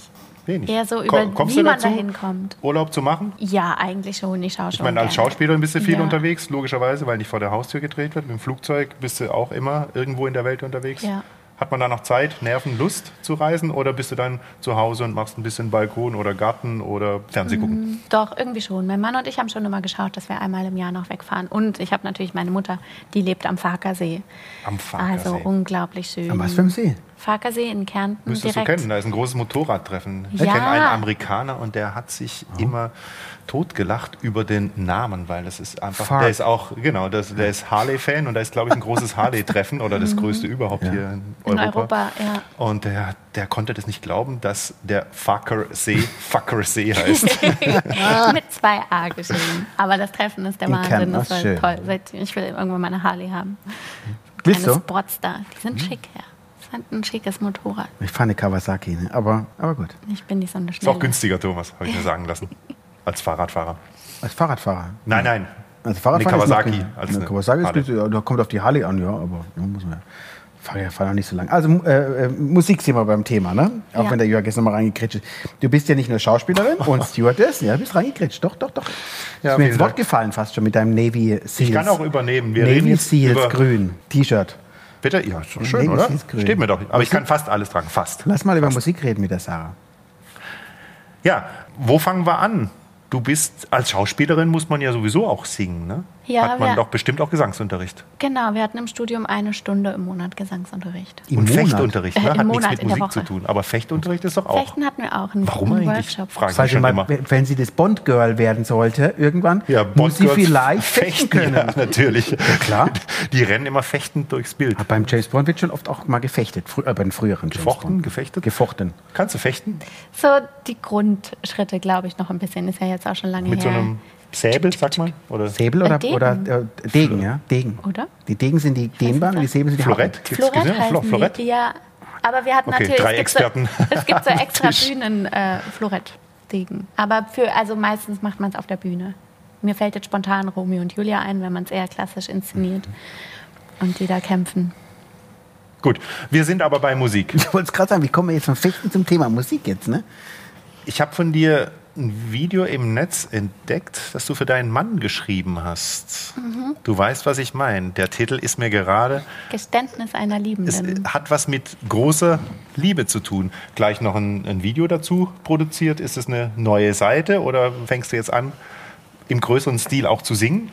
Wenig. Eher so über, Kommst wie man dahin kommt. Urlaub zu machen? Ja, eigentlich schon. Ich schaue schon. Ich meine, als Schauspielerin bist du viel ja. unterwegs, logischerweise, weil nicht vor der Haustür gedreht wird. Mit dem Flugzeug bist du auch immer irgendwo in der Welt unterwegs. Ja. Hat man da noch Zeit, Nerven, Lust zu reisen oder bist du dann zu Hause und machst ein bisschen Balkon oder Garten oder Fernseh gucken? Mm, doch, irgendwie schon. Mein Mann und ich haben schon immer geschaut, dass wir einmal im Jahr noch wegfahren. Und ich habe natürlich meine Mutter, die lebt am Farkersee. Am Farkersee. Also unglaublich schön. Am was für ein See? Farkersee in Kärnten. Müsstest direkt. du kennen, da ist ein großes Motorradtreffen. Ich ja. kenne einen Amerikaner und der hat sich oh. immer totgelacht über den Namen, weil das ist einfach, Fark. der ist auch, genau, das, der ist Harley-Fan und da ist, glaube ich, ein großes Harley-Treffen oder das mhm. größte überhaupt ja. hier in Europa. In Europa ja. Und der, der konnte das nicht glauben, dass der Fucker-See Fucker-See heißt. Mit zwei A geschrieben. Aber das Treffen ist der in Wahnsinn. Das war schön. toll. Ich will irgendwann meine Harley haben. Willst du? Sportstar. Die sind mhm. schick, ja ein schickes Motorrad. Ich fahre eine Kawasaki, ne? aber, aber gut. Ich bin nicht so eine schnelle. Ist auch günstiger, Thomas, habe ich mir sagen lassen. Als Fahrradfahrer. Als Fahrradfahrer? Nein, nein. Als Fahrradfahrer eine Kawasaki. Als eine Kawasaki ist, Harley. da kommt auf die Harley an, ja, aber ja, muss man ja fahr noch nicht so lange. Also äh, äh, Musik sind wir beim Thema, ne? Auch ja. wenn der Jörg jetzt nochmal reingekritscht ist. Du bist ja nicht nur Schauspielerin und Stewardess, ja, du bist reingekritscht. Doch, doch, doch. Ja, ist mir ins Wort gefallen fast schon mit deinem Navy Seals. Ich kann auch übernehmen. Wir Navy Seals grün, T-Shirt. Bitte? Ja, ist doch schön, Navy oder? Steht mir doch. Aber ich kann fast alles tragen, fast. Lass mal fast. über Musik reden mit der Sarah. Ja, wo fangen wir an? Du bist als Schauspielerin muss man ja sowieso auch singen, ne? Ja, Hat man doch bestimmt auch Gesangsunterricht. Genau, wir hatten im Studium eine Stunde im Monat Gesangsunterricht. Im Und Monat? Fechtunterricht, ne? Äh, Hat Monat, nichts mit Musik zu tun. Aber Fechtunterricht ist doch auch. Fechten hatten wir auch. Einen, Warum einen eigentlich? Workshop. Frage ich schon mal, immer. Wenn sie das Bond-Girl werden sollte, irgendwann, ja, muss sie vielleicht fechten, können. Ja, natürlich. Ja, klar. Die rennen immer fechtend durchs Bild. Aber beim James Bond wird schon oft auch mal gefechtet. Frü äh, bei den früheren Gefochten, gefechtet? Gefochten. Kannst du fechten? So die Grundschritte, glaube ich, noch ein bisschen. Ist ja jetzt auch schon lange mit her. So einem Säbel, sagt man? Oder? Säbel oder, Degen. oder äh, Degen, ja? Degen. Oder? Die Degen sind die dehnbaren und die Säbel sind die Florett? Florett Florett? Die, ja. Aber wir hatten okay, natürlich, drei es, Experten gibt so, es gibt so extra Bühnen äh. Aber für, also meistens macht man es auf der Bühne. Mir fällt jetzt spontan Romeo und Julia ein, wenn man es eher klassisch inszeniert und die da kämpfen. Gut, wir sind aber bei Musik. Ich wollte es gerade sagen, wie kommen wir jetzt vom Fechten zum Thema Musik jetzt, ne? Ich habe von dir ein Video im Netz entdeckt, das du für deinen Mann geschrieben hast. Mhm. Du weißt, was ich meine. Der Titel ist mir gerade. Geständnis einer Liebenden. Es hat was mit großer Liebe zu tun. Gleich noch ein, ein Video dazu produziert. Ist es eine neue Seite oder fängst du jetzt an, im größeren Stil auch zu singen?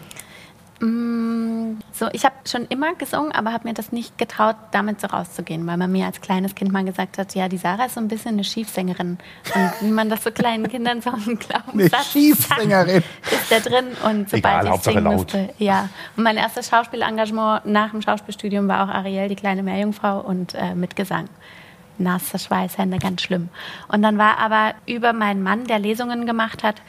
Mm, so, ich habe schon immer gesungen, aber habe mir das nicht getraut, damit so rauszugehen, weil man mir als kleines Kind mal gesagt hat, ja, die Sarah ist so ein bisschen eine Schiefsängerin. Und wie man das so kleinen Kindern so einen Glaubenssatz Eine Schiefsängerin. ist da drin. Und sobald Egal, ich Hauptsache singen laut. musste, ja. Und mein erstes Schauspielengagement nach dem Schauspielstudium war auch Ariel, die kleine Meerjungfrau und äh, mit Gesang nasse Schweißhände, ganz schlimm. Und dann war aber über meinen Mann, der Lesungen gemacht hat,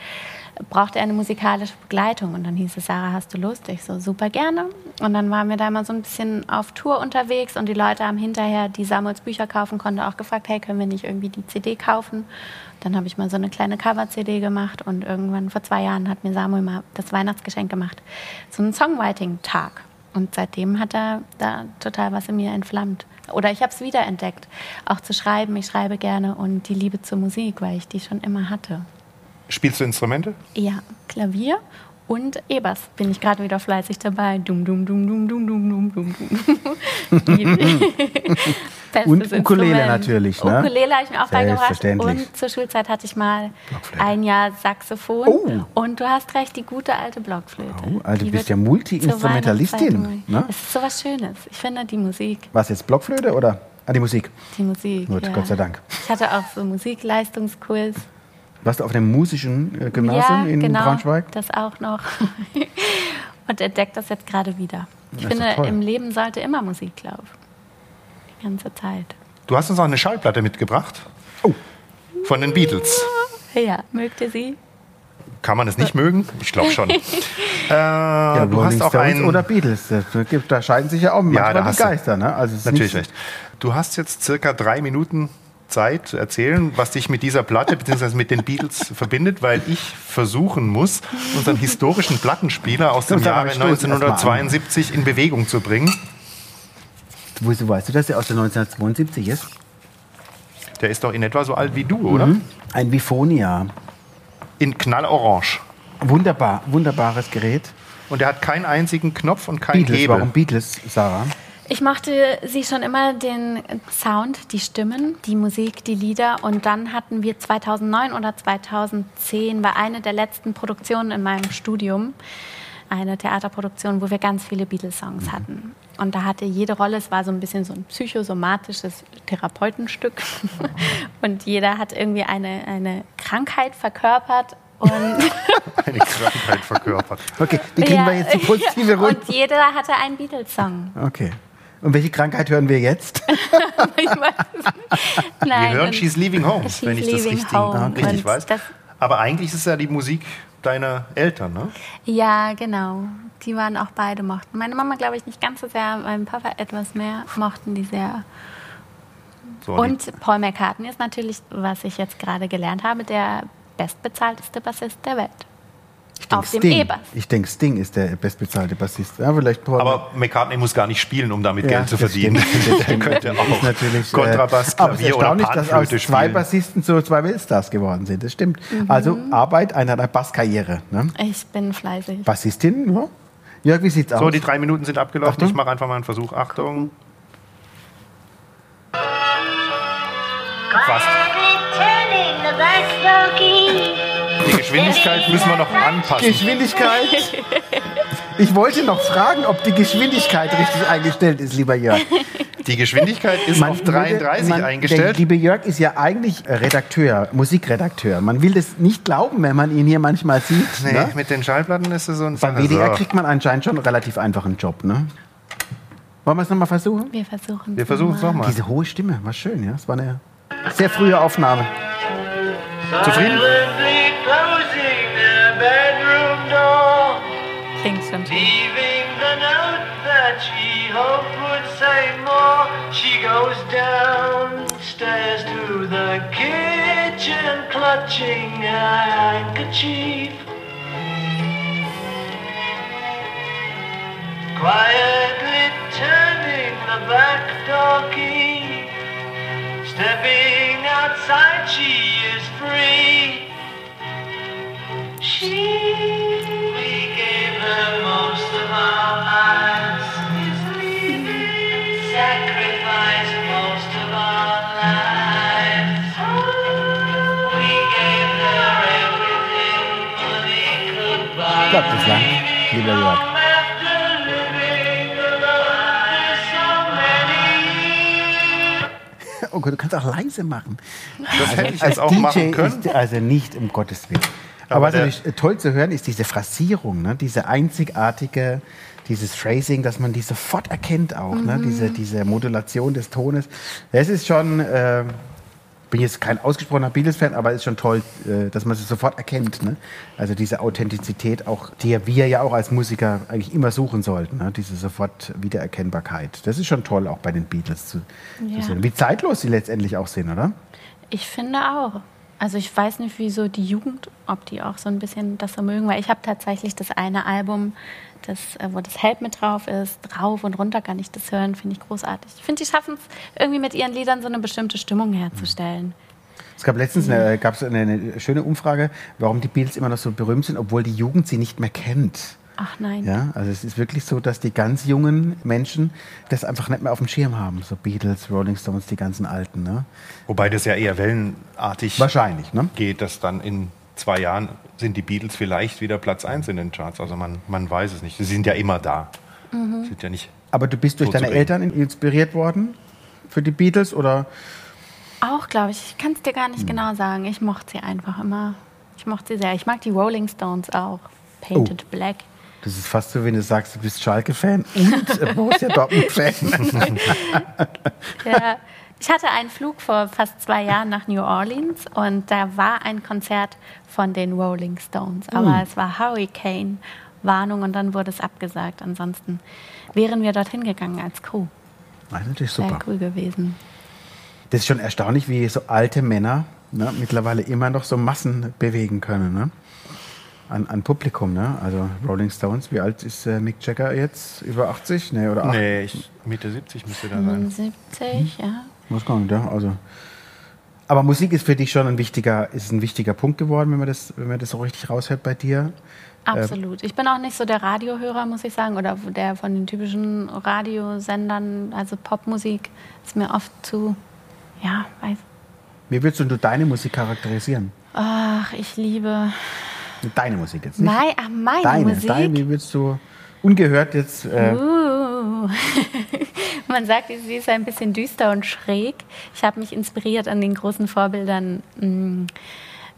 brauchte er eine musikalische Begleitung. Und dann hieß es, Sarah, hast du Lust? Ich so, super gerne. Und dann waren wir da mal so ein bisschen auf Tour unterwegs und die Leute haben hinterher, die Samuels Bücher kaufen konnten, auch gefragt, hey, können wir nicht irgendwie die CD kaufen? Dann habe ich mal so eine kleine Cover-CD gemacht und irgendwann vor zwei Jahren hat mir Samuel mal das Weihnachtsgeschenk gemacht. So einen Songwriting-Tag. Und seitdem hat er da total was in mir entflammt. Oder ich habe es wiederentdeckt, auch zu schreiben. Ich schreibe gerne und die Liebe zur Musik, weil ich die schon immer hatte. Spielst du Instrumente? Ja, Klavier und E-Bass bin ich gerade wieder fleißig dabei. Dum, dum, dum, dum, dum, dum, dum, dum. und Ukulele natürlich. Ne? Ukulele habe ich mir auch beigebracht. Und zur Schulzeit hatte ich mal ein Jahr Saxophon. Oh. Und du hast recht, die gute alte Blockflöte. Oh, also du bist ja Multi-Instrumentalistin. Ne? Es ist so was Schönes. Ich finde die Musik. Was jetzt, Blockflöte oder? Ah, die Musik. Die Musik. Gut, ja. Gott sei Dank. Ich hatte auch so Musikleistungskurs. Warst du auf dem musischen äh, Gymnasium ja, in genau, Braunschweig? das auch noch. Und entdeckt das jetzt gerade wieder. Ich das finde, im Leben sollte immer Musik laufen. Die ganze Zeit. Du hast uns auch eine Schallplatte mitgebracht. Oh. Von den Beatles. Ja, mögt ihr sie? Kann man es nicht mögen? Ich glaube schon. äh, ja, du hast auch einen oder Beatles. Da scheiden sich ja auch manchmal ja, die Geister. Ne? Also natürlich recht. Du hast jetzt circa drei Minuten Zeit erzählen, was dich mit dieser Platte bzw. mit den Beatles verbindet, weil ich versuchen muss, unseren historischen Plattenspieler aus dem Jahre 1972 in Bewegung zu bringen. Wieso weißt du, dass er aus der 1972 ist? Der ist doch in etwa so alt wie du, oder? Mhm. Ein Bifonia. In knallorange. Wunderbar, wunderbares Gerät. Und er hat keinen einzigen Knopf und keinen Beatles, Hebel. Warum Beatles, Sarah? Ich mochte sie schon immer den Sound, die Stimmen, die Musik, die Lieder. Und dann hatten wir 2009 oder 2010 war eine der letzten Produktionen in meinem Studium eine Theaterproduktion, wo wir ganz viele Beatles-Songs hatten. Und da hatte jede Rolle, es war so ein bisschen so ein psychosomatisches Therapeutenstück. Und jeder hat irgendwie eine, eine Krankheit verkörpert und eine Krankheit verkörpert. Okay, die kriegen ja, wir jetzt die positive Runde. Und jeder hatte einen Beatles-Song. Okay. Und welche Krankheit hören wir jetzt? Nein, wir hören She's Leaving Home, She's wenn ich das richtig, richtig weiß. Aber eigentlich ist es ja die Musik deiner Eltern, ne? Ja, genau. Die waren auch beide mochten. Meine Mama, glaube ich, nicht ganz so sehr, mein Papa etwas mehr mochten die sehr. So, und Paul McCartney ist natürlich, was ich jetzt gerade gelernt habe, der bestbezahlteste Bassist der Welt. Ich auf dem E-Bass. Ich denke, Sting ist der bestbezahlte Bassist. Ja, vielleicht Paul Aber McCartney muss gar nicht spielen, um damit ja, Geld zu verdienen. Der könnte auch natürlich, äh, Kontrabass, Klavier aber es ist oder dass aus zwei. Bassisten zu zwei Weltstars geworden sind. Das stimmt. Mhm. Also Arbeit einer Basskarriere. Ne? Ich bin fleißig. Bassistin, ja? Jörg, wie sieht's aus? So, die drei Minuten sind abgelaufen. Achtung. Ich mache einfach mal einen Versuch. Achtung. Fast. Die Geschwindigkeit müssen wir noch anpassen. Geschwindigkeit. Ich wollte noch fragen, ob die Geschwindigkeit richtig eingestellt ist, lieber Jörg. Die Geschwindigkeit ist man auf 33 man, eingestellt. Der liebe Jörg ist ja eigentlich Redakteur, Musikredakteur. Man will das nicht glauben, wenn man ihn hier manchmal sieht. Nee, ne? mit den Schallplatten ist es so ein Beim WDR kriegt man anscheinend schon einen relativ einfachen Job, ne? Wollen wir es nochmal versuchen? Wir versuchen es Wir versuchen es nochmal. Diese hohe Stimme, war schön, ja? Es war eine sehr frühe Aufnahme. Zufrieden? Klingt uh, schon she hoped would say more. She goes downstairs to the kitchen, clutching a handkerchief. Quietly turning the back door key. Stepping outside, she is free. She, we gave her most of our lives. Sacrificed most of our lives. Oh, we gave her everything money could buy. Klappt es lang, lieber Jörg. Gott, du kannst auch leise machen. Das hätte ich jetzt auch DJ machen können. Ist also nicht, um Gottes Willen. Aber, Aber was natürlich toll zu hören ist diese Phrasierung, ne? diese einzigartige, dieses Phrasing, dass man die sofort erkennt auch, ne? mhm. ne? diese, diese Modulation des Tones. Das ist schon, äh, bin jetzt kein ausgesprochener Beatles-Fan, aber es ist schon toll, äh, dass man sie sofort erkennt. Ne? Also diese Authentizität, auch, die wir ja auch als Musiker eigentlich immer suchen sollten, ne? diese sofort Wiedererkennbarkeit. Das ist schon toll, auch bei den Beatles zu, Ja. zu sehen. Wie zeitlos sie letztendlich auch sind, oder? Ich finde auch. Also ich weiß nicht, wieso die Jugend, ob die auch so ein bisschen das so mögen, weil ich habe tatsächlich das eine Album, das, äh, wo das Help mit drauf ist, rauf und runter kann ich das hören, finde ich großartig. Ich finde, die schaffen es irgendwie mit ihren Liedern so eine bestimmte Stimmung herzustellen. Es gab letztens eine, gab's eine, eine schöne Umfrage, warum die Beatles immer noch so berühmt sind, obwohl die Jugend sie nicht mehr kennt. Ach nein. Ja, also es ist wirklich so, dass die ganz jungen Menschen das einfach nicht mehr auf dem Schirm haben. So Beatles, Rolling Stones, die ganzen Alten. Ne? Wobei das ja eher wellenartig Wahrscheinlich, ne? geht, dass dann in zwei Jahren sind die Beatles vielleicht wieder Platz 1 in den Charts. Also man, man weiß es nicht. Sie sind ja immer da. Sind ja nicht. Aber du bist durch So deine. Eltern inspiriert worden für die Beatles oder? Auch, glaube ich. Ich kann es dir gar nicht genau sagen. Ich mochte sie einfach immer. Ich mochte sie sehr. Ich mag die Rolling Stones auch. Painted Oh. Black. Das ist fast so, wenn du sagst, du bist Schalke-Fan und Borussia Dortmund-Fan. Ja. Ich hatte einen Flug vor fast zwei Jahren nach New Orleans und da war ein Konzert von den Rolling Stones. Aber es war Hurricane. Warnung und dann wurde es abgesagt. Ansonsten wären wir dorthin gegangen als Crew. Das ist natürlich Sehr super. cool gewesen. Das ist schon erstaunlich, wie so alte Männer ne, mittlerweile immer noch so Massen bewegen können. Ne? An, an Publikum. Ne? Also Rolling Stones, wie alt ist äh, Mick Jagger jetzt? Über 80? Nee, oder 80? Nee, ich, Mitte 70 müsste da sein. 75, ja. Muss gar nicht, ja. Also. Aber Musik ist für dich schon ein wichtiger, ist ein wichtiger Punkt geworden, wenn man das, wenn man das so richtig raushört bei dir. Absolut. Ich bin auch nicht so der Radiohörer, muss ich sagen, oder der von den typischen Radiosendern, also Popmusik ist mir oft zu, ja, weiß. Wie würdest du deine Musik charakterisieren? Ach, ich liebe Deine Musik jetzt nicht. Mei, ach, meine deine, Musik. deine, wie würdest du ungehört jetzt. Äh, Uh. Man sagt, sie ist ein bisschen düster und schräg. Ich habe mich inspiriert an den großen Vorbildern. mm,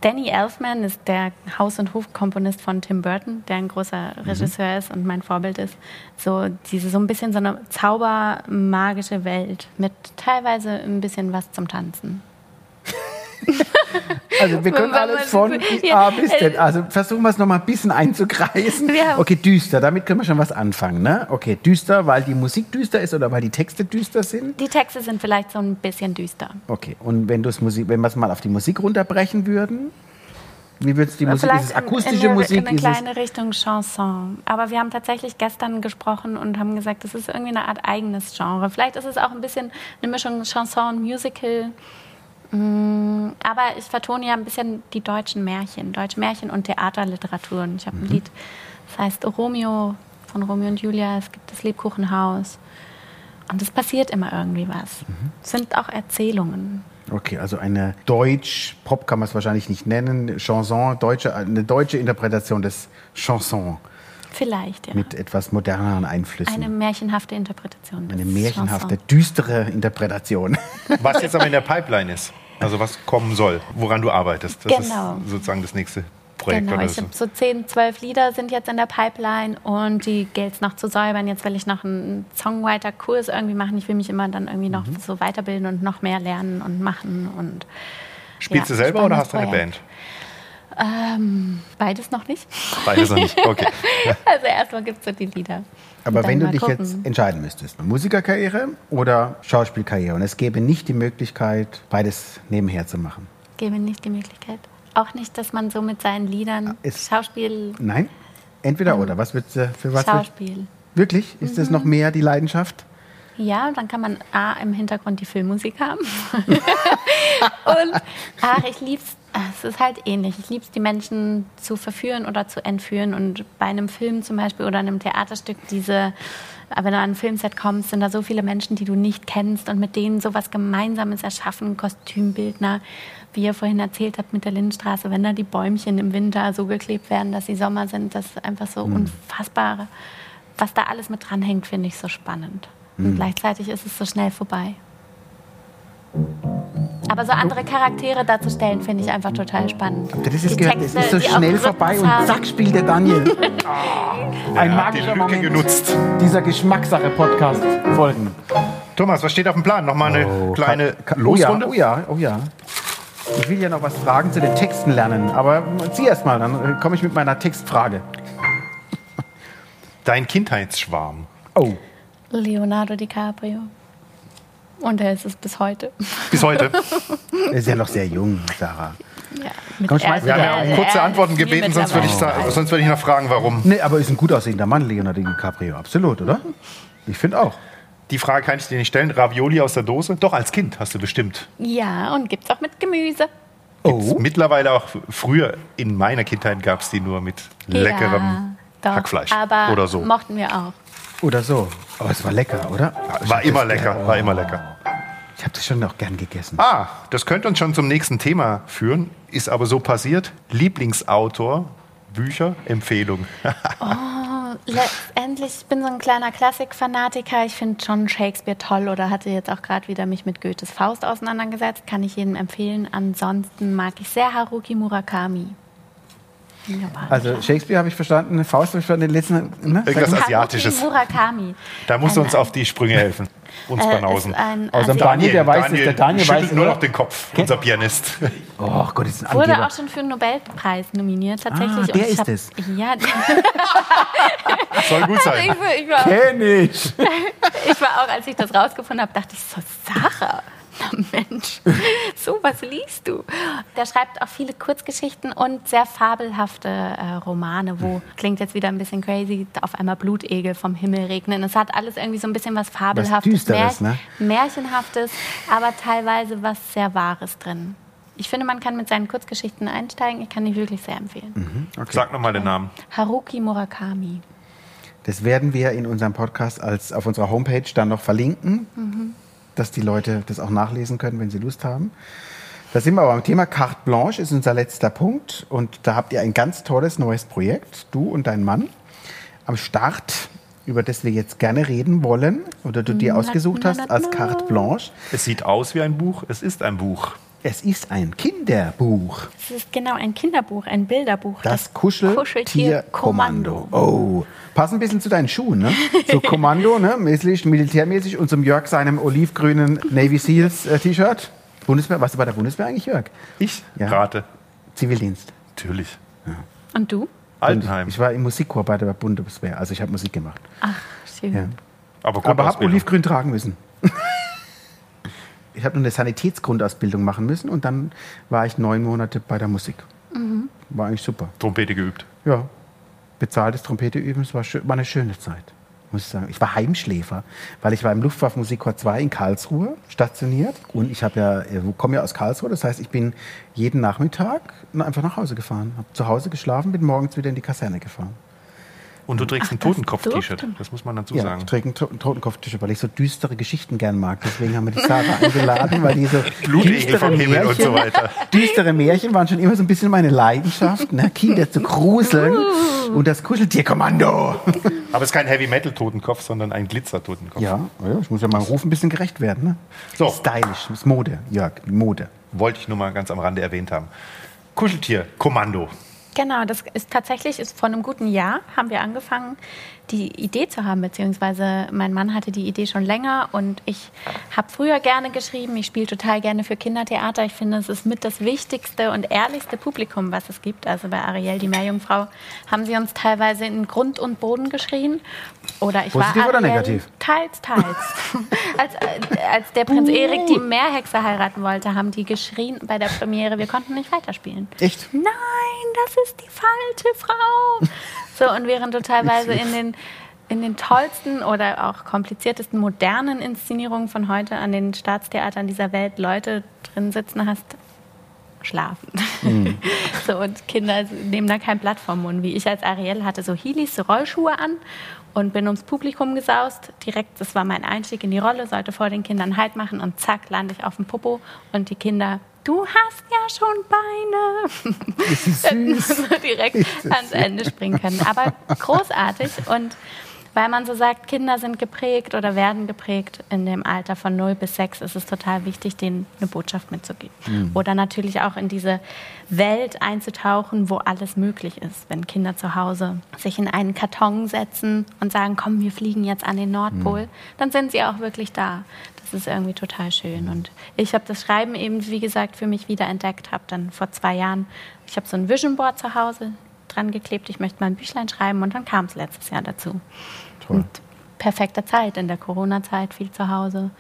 Danny Elfman ist der Haus- und Hofkomponist von Tim Burton, der ein großer Regisseur ist und mein Vorbild ist. So diese so ein bisschen so eine zaubermagische Welt mit teilweise ein bisschen was zum Tanzen. also wir können alles von Ja, A bis Z. Also versuchen wir es nochmal ein bisschen einzukreisen. Okay, düster, damit können wir schon was anfangen. Ne? Okay, düster, weil die Musik düster ist oder weil die Texte düster sind. Die Texte sind vielleicht so ein bisschen düster. Okay, und wenn, Musik, wenn wir es mal auf die Musik runterbrechen würden, wie würdest du die Musik? Ist es in- akustische in, eine, Musik? In eine es, kleine Richtung Chanson. Aber wir haben tatsächlich gestern gesprochen und haben gesagt, das ist irgendwie eine Art eigenes Genre. Vielleicht ist es auch ein bisschen eine Mischung Chanson und Musical. Aber ich vertone ja ein bisschen die deutschen Märchen, deutsche Märchen und Theaterliteraturen. Ich habe Mhm. ein Lied, das heißt Romeo von Romeo und Julia. Es gibt das Lebkuchenhaus. Und es passiert immer irgendwie was. Mhm. Es sind auch Erzählungen. okay, also eine Deutsch, Pop kann man es wahrscheinlich nicht nennen, Chanson, deutsche, eine deutsche Interpretation des Chanson Vielleicht, ja. mit etwas moderneren Einflüssen. Eine märchenhafte Interpretation. Eine märchenhafte, Chanson. düstere Interpretation. Was jetzt aber in der Pipeline ist, also was kommen soll, woran du arbeitest. Das Genau. ist sozusagen das nächste Projekt Genau, oder ich so. habe so 10, 12 Lieder sind jetzt in der Pipeline und die gilt es noch zu säubern. Jetzt will ich noch einen Songwriter-Kurs irgendwie machen. Ich will mich immer dann irgendwie noch Mhm. so weiterbilden und noch mehr lernen und machen. Und Spielst ja, du selber oder hast du eine. Band? Ähm, beides noch nicht. Beides noch nicht. Okay. Also erstmal gibt es so die Lieder. Aber wenn du dich gucken. jetzt entscheiden müsstest, Musikerkarriere oder Schauspielkarriere und es gäbe nicht die Möglichkeit, beides nebenher zu machen. Gebe nicht die Möglichkeit. Auch nicht, dass man so mit seinen Liedern ist- Schauspiel, Nein? Entweder oder. Was würdest du für was? Schauspiel. Wirklich? Ist Mhm. das noch mehr die Leidenschaft? Ja, dann kann man A im Hintergrund die Filmmusik haben. und ach, ich lieb's. Es ist halt ähnlich. Ich lieb's, die Menschen zu verführen oder zu entführen. Und bei einem Film zum Beispiel oder einem Theaterstück, diese, wenn du an ein Filmset kommst, sind da so viele Menschen, die du nicht kennst und mit denen sowas Gemeinsames erschaffen, Kostümbildner, wie ihr vorhin erzählt habt mit der Lindenstraße, wenn da die Bäumchen im Winter so geklebt werden, dass sie Sommer sind, das ist einfach so unfassbar. Was da alles mit dranhängt, finde ich so spannend. Und gleichzeitig ist es so schnell vorbei. Aber so andere Charaktere darzustellen, finde ich einfach total spannend. Habt ihr das jetzt gehört? Es ist so schnell vorbei und zack spielt der Daniel. Ein hat die magischer Moment genutzt. dieser Geschmackssache-Podcast folgen. Thomas, was steht auf dem Plan? Nochmal eine kleine Ka- oh ja, Losrunde? oh ja, oh ja. Ich will ja noch was fragen zu den Texten lernen, aber zieh erst mal, dann komme ich mit meiner Textfrage. Dein Kindheitsschwarm. Oh, Leonardo DiCaprio. Und er ist es bis heute. Bis heute. er ist ja noch sehr jung, Sarah. Ja, mit Komm, Wir haben ja um kurze Antworten gebeten, sonst würde ich, sonst würde ich noch fragen, warum. Nee, aber ist ein gut aussehender Mann, Leonardo DiCaprio. Absolut, oder? Ich finde auch. Die Frage kann ich dir nicht stellen. Ravioli aus der Dose? Doch, als Kind hast du bestimmt. Ja, und gibt's auch mit Gemüse. Oh, Mittlerweile auch früher in meiner Kindheit gab es die nur mit leckerem ja, doch, Hackfleisch aber oder so. mochten wir auch. Oder so. Aber es war lecker, oder? War immer lecker, war immer lecker. Ich habe das schon auch gern gegessen. Ah, das könnte uns schon zum nächsten Thema führen, ist aber so passiert. Lieblingsautor, Bücher, Empfehlung. Letztendlich, ich bin so ein kleiner Klassikfanatiker. Ich finde schon Shakespeare toll oder hatte jetzt auch gerade wieder mich mit Goethes Faust auseinandergesetzt. Kann ich jedem empfehlen. Ansonsten mag ich sehr Haruki Murakami. Also Shakespeare habe ich verstanden, Faust habe ich verstanden, den letzten... Ne? Irgendwas Asiatisches. Murakami. Da musst du uns auf die Sprünge helfen. Uns äh, Banausen. Außer Daniel, der weiß es, der Daniel weiß nur nur- noch den Kopf, unser Pianist. Oh Gott, das ist ein Wurde Angeber. auch schon für einen Nobelpreis nominiert, tatsächlich. Ah, der ich ist es. Ja, Soll gut ich, sein. war- ich, war, Kenn ich. ich war auch, als ich das rausgefunden habe, dachte ich so, Sarah, na Mensch, sowas liest du. Der schreibt auch viele Kurzgeschichten und sehr fabelhafte äh, Romane, wo, klingt jetzt wieder ein bisschen crazy, auf einmal Blutegel vom Himmel regnen. Es hat alles irgendwie so ein bisschen was Fabelhaftes, Düsteres, ne? Märchenhaftes, aber teilweise was sehr Wahres drin. Ich finde, man kann mit seinen Kurzgeschichten einsteigen. Ich kann die wirklich sehr empfehlen. Sag nochmal den Namen. Haruki Murakami. Das werden wir in unserem Podcast als auf unserer Homepage dann noch verlinken, dass die Leute das auch nachlesen können, wenn sie Lust haben. Da sind wir aber beim Thema Carte Blanche, ist unser letzter Punkt. Und da habt ihr ein ganz tolles neues Projekt, du und dein Mann, am Start, über das wir jetzt gerne reden wollen oder du dir ausgesucht hast als Carte Blanche. Es sieht aus wie ein Buch, es ist ein Buch. Es ist ein Kinderbuch. Es ist genau ein Kinderbuch, ein Bilderbuch. Das Kuscheltier-Kommando. Oh, passt ein bisschen zu deinen Schuhen, ne? So Kommando, ne? Mäßig, militärmäßig und zum Jörg seinem olivgrünen Navy Seals äh, T-Shirt. Bundeswehr, warst du bei der Bundeswehr eigentlich, Jörg? Ich Ja. rate. Zivildienst. Natürlich. Und du? Altenheim. Ich war im Musikchor bei der Bundeswehr, also ich habe Musik gemacht. Ach, schön. Ja. Aber, Aber habe olivgrün tragen müssen. ich habe nur eine Sanitätsgrundausbildung machen müssen und dann war ich neun Monate bei der Musik. War eigentlich super. Trompete geübt. Ja, bezahltes Trompete üben, es war, war eine schöne Zeit, muss ich sagen. Ich war Heimschläfer, weil ich war im Luftwaffenmusikchor 2 in Karlsruhe stationiert und ich habe ja, äh, komme ja aus Karlsruhe, das heißt, ich bin jeden Nachmittag einfach nach Hause gefahren, habe zu Hause geschlafen, bin morgens wieder in die Kaserne gefahren. Und du trägst ein das Totenkopf-T-Shirt. Das muss man dazu Ja, sagen. ich träge ein To- Totenkopf-T-Shirt, weil ich so düstere Geschichten gern mag. Deswegen haben wir die Sarah eingeladen, weil diese Blutegel vom Himmel und so weiter. Düstere Märchen waren schon immer so ein bisschen meine Leidenschaft, ne? Kinder zu gruseln und das Kuscheltierkommando. Aber es ist kein Heavy-Metal-Totenkopf, sondern ein Glitzer-Totenkopf. Ja, ja, ich muss ja meinem Ruf ein bisschen gerecht werden. Ne? So. Stylisch, das ist Mode, Jörg, Mode. Wollte ich nur mal ganz am Rande erwähnt haben. Kuscheltier, Kommando. Genau, das ist tatsächlich ist vor einem guten Jahr haben wir angefangen, die Idee zu haben, beziehungsweise mein Mann hatte die Idee schon länger und ich habe früher gerne geschrieben. Ich spiele total gerne für Kindertheater. Ich finde, es ist mit das wichtigste und ehrlichste Publikum, was es gibt. Also bei Ariel, die Meerjungfrau, haben sie uns teilweise in Grund und Boden geschrien. Oder ich Positiv war oder Ariel, negativ? Teils, teils. als, als der Prinz Erik die Meerhexe heiraten wollte, haben die geschrien bei der Premiere, wir konnten nicht weiterspielen. Echt? Nein, das ist die falsche Frau. So, und während du teilweise in den, in den tollsten oder auch kompliziertesten modernen Inszenierungen von heute an den Staatstheatern dieser Welt Leute drin sitzen hast, schlafen. so, und Kinder nehmen da kein Blatt vom Mund. Wie ich als Ariel hatte so Heelys, Rollschuhe an und bin ums Publikum gesaust. Direkt, das war mein Einstieg in die Rolle, sollte vor den Kindern Halt machen und zack, lande ich auf dem Popo und die Kinder, du hast ja schon Beine. Ist sie süß? so direkt ans Ende springen können. Aber großartig und weil man so sagt, Kinder sind geprägt oder werden geprägt in dem Alter von 0 bis 6, ist es total wichtig, denen eine Botschaft mitzugeben. Mhm. Oder natürlich auch in diese Welt einzutauchen, wo alles möglich ist. Wenn Kinder zu Hause sich in einen Karton setzen und sagen, komm, wir fliegen jetzt an den Nordpol, Mhm. dann sind sie auch wirklich da. Das ist irgendwie total schön. Und ich habe das Schreiben eben, wie gesagt, für mich wieder entdeckt. Habe dann vor zwei Jahren, ich habe so ein Vision Board zu Hause dran geklebt, ich möchte mal ein Büchlein schreiben und dann kam es letztes Jahr dazu. Toll. Und perfekte Zeit, in der Corona-Zeit, viel zu Hause,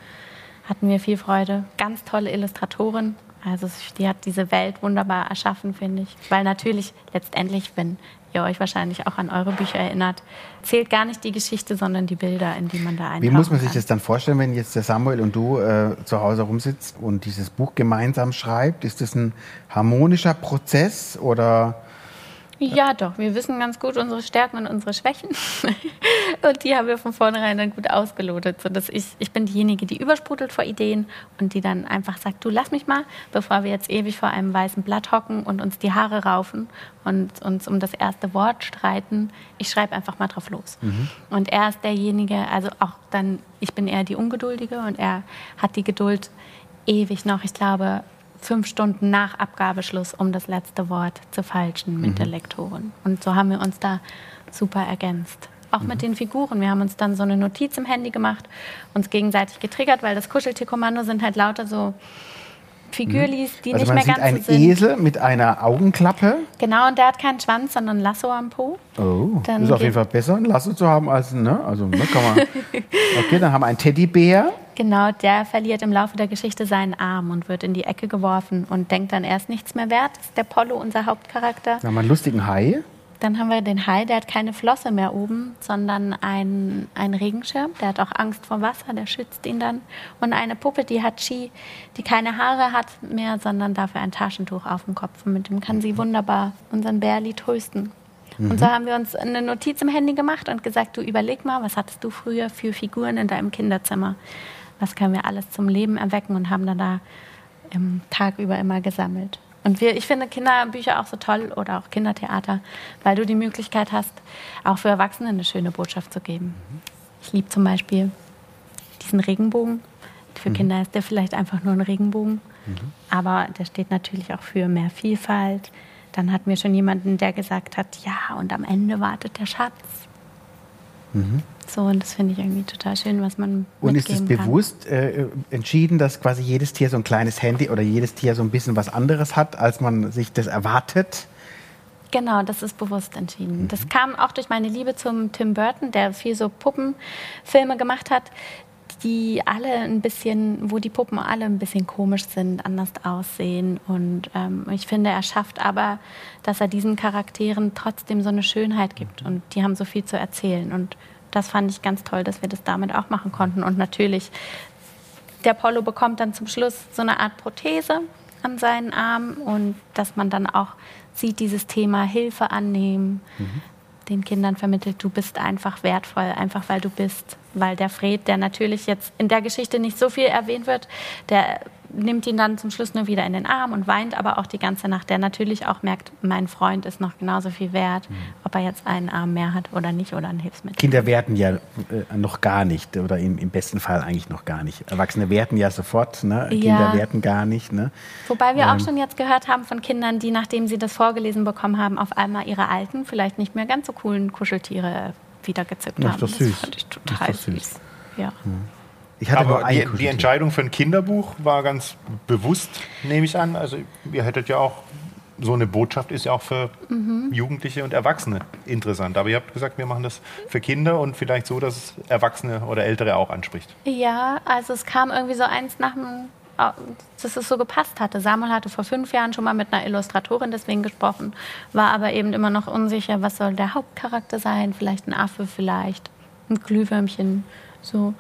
hatten wir viel Freude. Ganz tolle Illustratorin. Also die hat diese Welt wunderbar erschaffen, finde ich. Weil natürlich letztendlich, wenn ihr euch wahrscheinlich auch an eure Bücher erinnert, zählt gar nicht die Geschichte, sondern die Bilder, in die man da eintauchen Wie muss man sich kann. das dann vorstellen, wenn jetzt der Samuel und du äh, zu Hause rumsitzt und dieses Buch gemeinsam schreibt? Ist das ein harmonischer Prozess oder Ja, doch. Wir wissen ganz gut unsere Stärken und unsere Schwächen. und die haben wir von vornherein dann gut ausgelotet. Sodass ich, ich bin diejenige, die übersprudelt vor Ideen und die dann einfach sagt, du lass mich mal, bevor wir jetzt ewig vor einem weißen Blatt hocken und uns die Haare raufen und uns um das erste Wort streiten. Ich schreibe einfach mal drauf los. Und er ist derjenige, also auch dann, ich bin eher die Ungeduldige und er hat die Geduld ewig noch, ich glaube, fünf Stunden nach Abgabeschluss, um das letzte Wort zu falschen mit der Lektorin. Und so haben wir uns da super ergänzt. Auch mit den Figuren. Wir haben uns dann so eine Notiz im Handy gemacht, uns gegenseitig getriggert, weil das Kuscheltierkommando sind halt lauter so Figürlis, die also nicht mehr ganz so sind. Esel mit einer Augenklappe? Genau, und der hat keinen Schwanz, sondern ein Lasso am Po. Oh, Dann ist auf jeden Fall besser, ein Lasso zu haben als ein, ne? Also, ne, kann man. Okay, dann haben wir einen Teddybär. Genau, der verliert im Laufe der Geschichte seinen Arm und wird in die Ecke geworfen und denkt dann, er ist nichts mehr wert. Das ist der Pollo, unser Hauptcharakter. Dann haben wir einen lustigen Hai. Dann haben wir den Hai, der hat keine Flosse mehr oben, sondern einen, einen Regenschirm. Der hat auch Angst vor Wasser, der schützt ihn dann. Und eine Puppe, die hat Chi, die keine Haare hat mehr, sondern dafür ein Taschentuch auf dem Kopf. Und mit dem kann sie wunderbar unseren Bärli trösten. Und so haben wir uns eine Notiz im Handy gemacht und gesagt, du überleg mal, was hattest du früher für Figuren in deinem Kinderzimmer? Was können wir alles zum Leben erwecken und haben dann da im Tag über immer gesammelt. Und wir, ich finde Kinderbücher auch so toll oder auch Kindertheater, weil du die Möglichkeit hast, auch für Erwachsene eine schöne Botschaft zu geben. Ich liebe zum Beispiel diesen Regenbogen. Für Kinder ist der vielleicht einfach nur ein Regenbogen, aber der steht natürlich auch für mehr Vielfalt. Dann hatten wir schon jemanden, der gesagt hat, ja, und am Ende wartet der Schatz. So, und das finde ich irgendwie total schön, was man Und ist es bewusst äh, entschieden, dass quasi jedes Tier so ein kleines Handy oder jedes Tier so ein bisschen was anderes hat, als man sich das erwartet? Genau, das ist bewusst entschieden. Das kam auch durch meine Liebe zum Tim Burton, der viel so Puppenfilme gemacht hat, die alle ein bisschen, wo die Puppen alle ein bisschen komisch sind, anders aussehen. Und ähm, ich finde, er schafft aber, dass er diesen Charakteren trotzdem so eine Schönheit gibt. Und die haben so viel zu erzählen. Und das fand ich ganz toll, dass wir das damit auch machen konnten. Und natürlich der Polo bekommt dann zum Schluss so eine Art Prothese an seinen Arm und dass man dann auch sieht, dieses Thema Hilfe annehmen, den Kindern vermittelt, du bist einfach wertvoll, einfach weil du bist. Weil der Fred, der natürlich jetzt in der Geschichte nicht so viel erwähnt wird, der nimmt ihn dann zum Schluss nur wieder in den Arm und weint aber auch die ganze Nacht, der natürlich auch merkt, mein Freund ist noch genauso viel wert, ob er jetzt einen Arm mehr hat oder nicht oder ein Hilfsmittel. Kinder werten ja äh, noch gar nicht oder im, im besten Fall eigentlich noch gar nicht. Erwachsene werten ja sofort, ne? Ja. Kinder werten gar nicht. Ne? Wobei wir Ähm. auch schon jetzt gehört haben von Kindern, die, nachdem sie das vorgelesen bekommen haben, auf einmal ihre alten, vielleicht nicht mehr ganz so coolen Kuscheltiere wieder Das haben. ist doch süß. fand ich Das ist total süß. süß. Ja. Ich hatte Aber die, die. Entscheidung für ein Kinderbuch war ganz bewusst, nehme ich an. Also ihr hättet ja auch, so eine Botschaft ist ja auch für Mhm. Jugendliche und Erwachsene interessant. Aber ihr habt gesagt, wir machen das für Kinder und vielleicht so, dass es Erwachsene oder Ältere auch anspricht. ja, also es kam irgendwie so eins nach dem, dass es so gepasst hatte. Samuel hatte vor fünf Jahren schon mal mit einer Illustratorin deswegen gesprochen, war aber eben immer noch unsicher, was soll der Hauptcharakter sein, vielleicht ein Affe, vielleicht ein Glühwürmchen, so.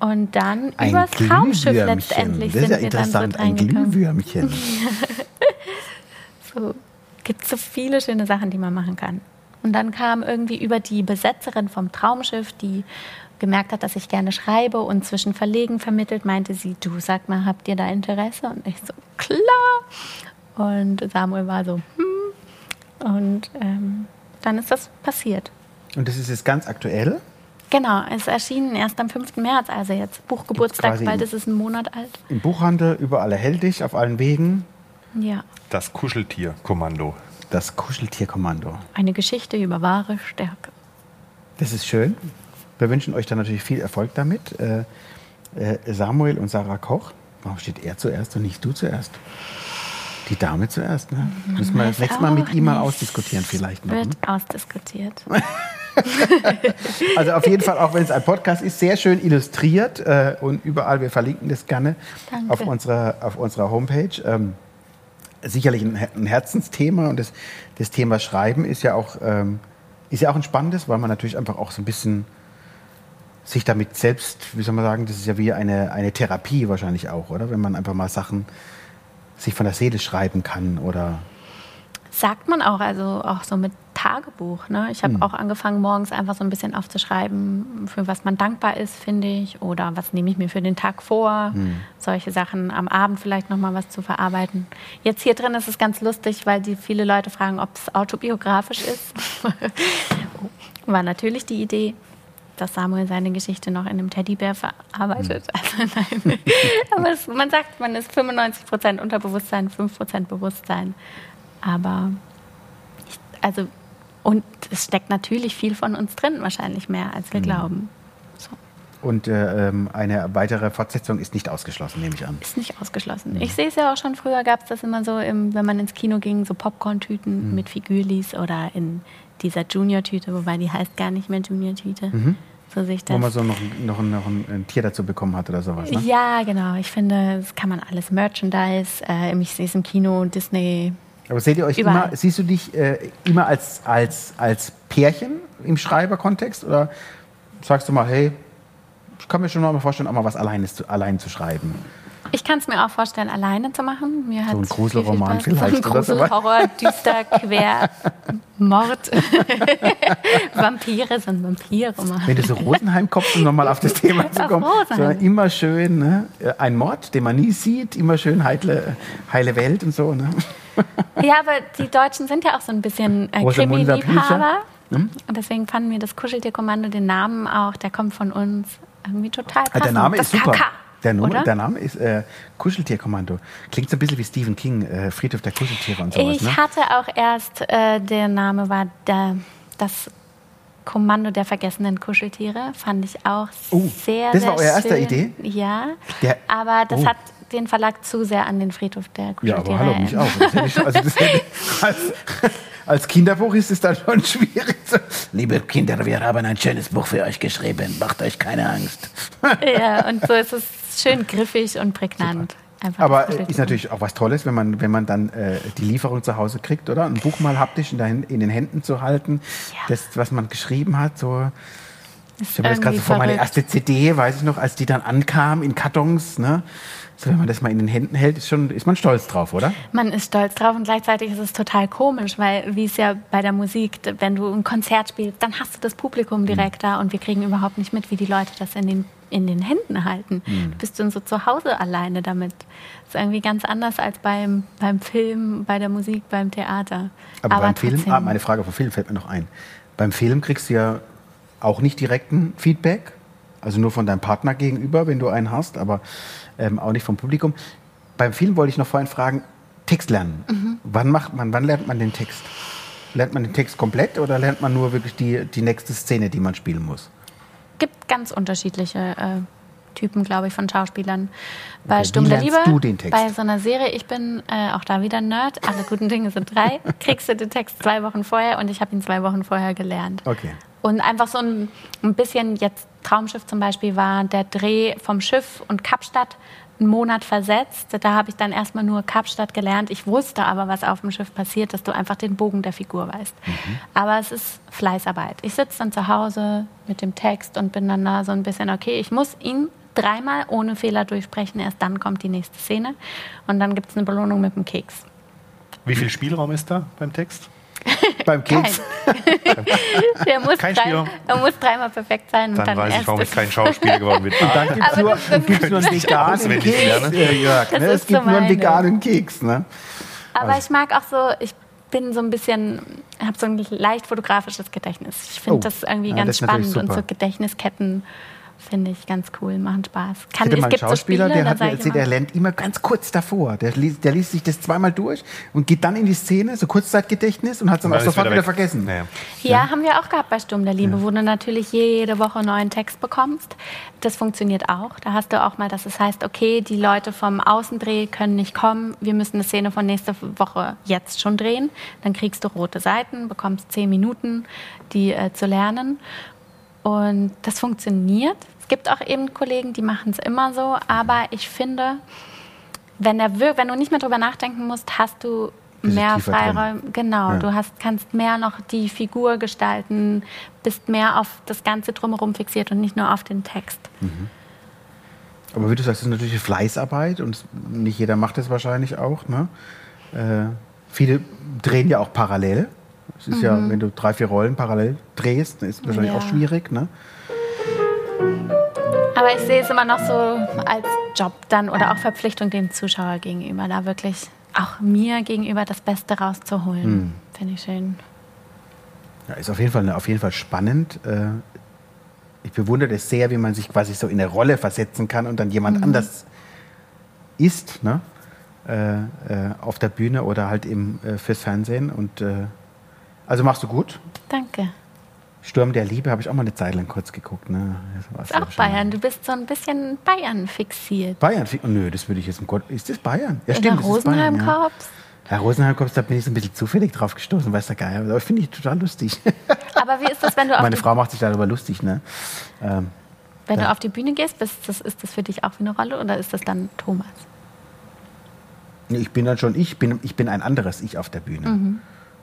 Und dann Ein übers Traumschiff letztendlich Das ist sind ja wir dann so interessant, ein. Glühwürmchen. So gibt so viele schöne Sachen, die man machen kann. Und dann kam irgendwie über die Besetzerin vom Traumschiff, die gemerkt hat, dass ich gerne schreibe und zwischen Verlegen vermittelt, meinte sie, du sag mal, habt ihr da Interesse? Und ich so, klar. Und Samuel war so, hm. Und ähm, dann ist das passiert. Und das ist jetzt ganz aktuell. Genau, es erschien erst am 5. März, also jetzt Buchgeburtstag, bald ist es ein Monat alt. Im Buchhandel, überall erhältlich, auf allen Wegen. Ja, Das Kuscheltierkommando. Das Kuscheltierkommando. eine Geschichte über wahre Stärke. Das ist schön. Wir wünschen euch dann natürlich viel Erfolg damit. Äh, äh, Samuel und Sarah Koch. Warum steht er zuerst und nicht du zuerst? Die Dame zuerst, ne? Müssen wir das nächste Mal mit ihm mal ausdiskutieren vielleicht noch. Wird Ne? ausdiskutiert. Also auf jeden Fall, auch wenn es ein Podcast ist, sehr schön illustriert äh, und überall, wir verlinken das gerne Danke. auf unserer, auf unserer Homepage. Ähm, sicherlich ein, ein Herzensthema und das, das Thema Schreiben ist ja auch ähm, ist ja auch ein spannendes, weil man natürlich einfach auch so ein bisschen sich damit selbst, wie soll man sagen, das ist ja wie eine, eine Therapie wahrscheinlich auch, oder? Wenn man einfach mal Sachen sich von der Seele schreiben kann oder Sagt man auch, also auch so mit Tagebuch. Ne? Ich habe Hm. auch angefangen, morgens einfach so ein bisschen aufzuschreiben, für was man dankbar ist, finde ich. Oder was nehme ich mir für den Tag vor. Hm. Solche Sachen. Am Abend vielleicht nochmal was zu verarbeiten. Jetzt hier drin ist es ganz lustig, weil die viele Leute fragen, ob es autobiografisch ist. War natürlich die Idee, dass Samuel seine Geschichte noch in einem Teddybär verarbeitet. Hm. Also nein. Aber es, man sagt, man ist 95% Unterbewusstsein, 5% Bewusstsein. Aber ich, also und es steckt natürlich viel von uns drin, wahrscheinlich mehr, als wir glauben. So, und äh, ähm, eine weitere Fortsetzung ist nicht ausgeschlossen, nehme ich an. ist nicht ausgeschlossen. Ich sehe es ja auch schon früher, gab es das immer so, im, wenn man ins Kino ging, so. Popcorn-Tüten mit Figürlis oder in dieser Junior-Tüte, wobei die heißt gar nicht mehr Junior-Tüte. So sehe ich das. Mhm. Wo man so noch, noch, noch ein, ein Tier dazu bekommen hat oder sowas. Ne? Ja, genau. Ich finde, das kann man alles Merchandise. Äh, ich sehe es im Kino, Disney. Aber seht ihr euch Überall. immer, siehst du dich äh, immer als, als, als Pärchen im Schreiberkontext oder sagst du mal, hey, ich kann mir schon mal vorstellen, auch mal was Alleines zu, allein zu schreiben? Ich kann es mir auch vorstellen, alleine zu machen. Mir So ein Gruselroman viel, viel vielleicht So ein oder so. Grusel, Horror, düster, quer, Mord. Vampire sind Vampirroman. Wenn du so Rosenheim kommst, um nochmal auf das Thema zu kommen, so immer schön, ne? ein Mord, den man nie sieht, immer schön heile, heile Welt und so. Ne? Ja, aber die Deutschen sind ja auch so ein bisschen äh, Krimi-Liebhaber. Hm? Und deswegen fanden wir das Kuscheltierkommando, den Namen auch, der kommt von uns, irgendwie total Ah, passend. der Name das ist super. KK, Der, Name- oder? der Name ist äh, Kuscheltierkommando. Klingt so ein bisschen wie Stephen King, äh, Friedhof der Kuscheltiere und sowas. Ich ne? hatte auch erst, äh, der Name war der, das Kommando der vergessenen Kuscheltiere. Fand ich auch Oh, sehr, das sehr war euer erster schön. Idee? Ja, Der- aber das Oh. hat den Verlag zu sehr an den Friedhof der Ja, Kuscheltiere aber hallo, mich auch. Ich, also das hätte, als, als Kinderbuch ist es dann schon schwierig. Liebe Kinder, wir haben ein schönes Buch für euch geschrieben. Macht euch keine Angst. Ja, und so ist es schön griffig und prägnant. Aber ist natürlich auch was Tolles, wenn man, wenn man dann äh, die Lieferung zu Hause kriegt, oder? Ein Buch mal haptisch in, den- in den Händen zu halten, Ja. das, was man geschrieben hat. So. Ich habe das gerade so vor meine erste CD, weiß ich noch, als die dann ankam in Kartons. Ne? So, wenn man das mal in den Händen hält, ist, schon, ist man stolz drauf, oder? Man ist stolz drauf und gleichzeitig ist es total komisch, weil wie es ja bei der Musik, wenn du ein Konzert spielst, dann hast du das Publikum direkt da und wir kriegen überhaupt nicht mit, wie die Leute das in den, in den Händen halten. Du bist dann so zu Hause alleine damit. Das ist irgendwie ganz anders als beim, beim Film, bei der Musik, beim Theater. Aber, beim Film, ah, meine Frage vom Film fällt mir noch ein. Beim Film kriegst du ja auch nicht direkten Feedback, also nur von deinem Partner gegenüber, wenn du einen hast, aber ähm, auch nicht vom Publikum. Beim Film wollte ich noch vorhin fragen, Text lernen. Mhm. Wann macht man, wann lernt man den Text? Lernt man den Text komplett oder lernt man nur wirklich die, die nächste Szene, die man spielen muss? gibt ganz unterschiedliche äh, Typen, glaube ich, von Schauspielern. Bei Okay, Stumm der Liebe, du den Text? bei so einer Serie, ich bin äh, auch da wieder Nerd, alle guten Dinge sind drei, kriegst du den Text zwei Wochen vorher und ich habe ihn zwei Wochen vorher gelernt. Okay. Und einfach so ein, ein bisschen, jetzt Traumschiff zum Beispiel war der Dreh vom Schiff und Kapstadt einen Monat versetzt. Da habe ich dann erstmal nur Kapstadt gelernt. Ich wusste aber, was auf dem Schiff passiert, dass du einfach den Bogen der Figur weißt. Aber es ist Fleißarbeit. Ich sitze dann zu Hause mit dem Text und bin dann da so ein bisschen, okay, ich muss ihn dreimal ohne Fehler durchsprechen. Erst dann kommt die nächste Szene. Und dann gibt es eine Belohnung mit dem Keks. Wie viel Spielraum ist da beim Text? Beim. Keks. der, muss Kein drei, er muss dreimal perfekt sein. Und Dann, dann, weiß ich, warum ich kein Schauspieler geworden bin. Ah, Dann gibt es nur, gibt's nur einen veganen Keks, äh, Jörg. Das Ne? ist Es gibt so nur einen meine. veganen Keks. Ne? Aber ich mag auch so, ich bin so ein bisschen, habe so ein leicht fotografisches Gedächtnis. Ich finde Oh. das irgendwie Ja, ganz das spannend und so Gedächtnisketten finde ich ganz cool, machen Spaß. Ich Kann, hatte mal es einen gibt so Schauspieler, Spiele, der hat mir sag ich erzählt, immer, er lernt immer ganz kurz davor. Der liest, der liest sich das zweimal durch und geht dann in die Szene, so Kurzzeitgedächtnis und hat es dann auch sofort wieder, weg. vergessen. Naja. Ja, haben wir auch gehabt bei Sturm der Liebe, wo du natürlich jede Woche einen neuen Text bekommst. Das funktioniert auch. Da hast du auch mal, dass es heißt, okay, die Leute vom Außendreh können nicht kommen, wir müssen eine Szene von nächster Woche jetzt schon drehen. Dann kriegst du rote Seiten, bekommst zehn Minuten, die äh, zu lernen. Und das funktioniert. Es gibt auch eben Kollegen, die machen es immer so, aber ich finde, wenn, der wir- wenn du nicht mehr drüber nachdenken musst, hast du mehr. Freiräume. Genau, Ja. du hast, kannst mehr noch die Figur gestalten, bist mehr auf das Ganze drumherum fixiert und nicht nur auf den Text. Aber wie du sagst, das ist natürlich eine Fleißarbeit und nicht jeder macht das wahrscheinlich auch. Ne? Äh, viele drehen ja auch parallel. Es ist ja, wenn du drei, vier Rollen parallel drehst, dann ist es wahrscheinlich Ja. auch schwierig. Ne? Aber ich sehe es immer noch so als Job dann oder auch Verpflichtung dem Zuschauer gegenüber, da wirklich auch mir gegenüber das Beste rauszuholen. Hm. Finde ich schön. Ja, ist auf jeden Fall, auf jeden Fall spannend. Äh, ich bewundere das sehr, wie man sich quasi so in eine Rolle versetzen kann und dann jemand anders ist, ne? äh, äh, auf der Bühne oder halt eben fürs Fernsehen. Und also machst du gut. Danke. Sturm der Liebe habe ich auch mal eine Zeit lang kurz geguckt. Ne? Das Ist auch. Bayern. Du bist so ein bisschen Bayern fixiert. Bayern, fi- nö, das würde ich jetzt um Gott. Ist das Bayern? Ja, ja. Rosenheim-Korps. Ja, Rosenheim-Korps, da bin ich so ein bisschen zufällig drauf gestoßen, weiß der Geier. Aber finde ich total lustig. Aber wie ist das, wenn du auf, Meine Frau macht sich darüber lustig, ne? Ähm, wenn du auf die Bühne gehst? Bist, das, ist das für dich auch wie eine Rolle oder ist das dann Thomas? Ich bin dann schon ich, bin, ich bin ein anderes Ich auf der Bühne. Mhm.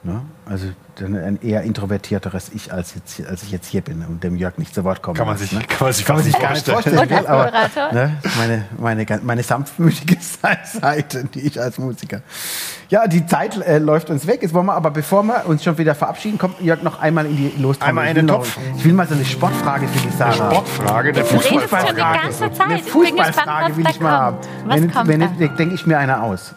Ne? Also dann ein eher introvertierteres Ich, als, jetzt, als ich jetzt hier bin und dem Jörg nicht zu Wort kommen Kann man sich- ne? kann man sich kann man sich gar nicht vorstellen. vorstellen. Aber, ne? meine, meine, ganz- meine sanftmütige Seite, die ich als Musiker. Ja, die Zeit äh, läuft uns weg. Jetzt wollen wir aber, bevor wir uns schon wieder verabschieden, kommt Jörg noch einmal in die Lostrommel. Einmal Ich in will den noch- Topf. Ich will mal so eine Sportfrage für die Sarah. Sportfrage, redest schon die Fußballfrage. Eine Fußballfrage will ich mal haben. Wenn, wenn denke ich mir eine aus.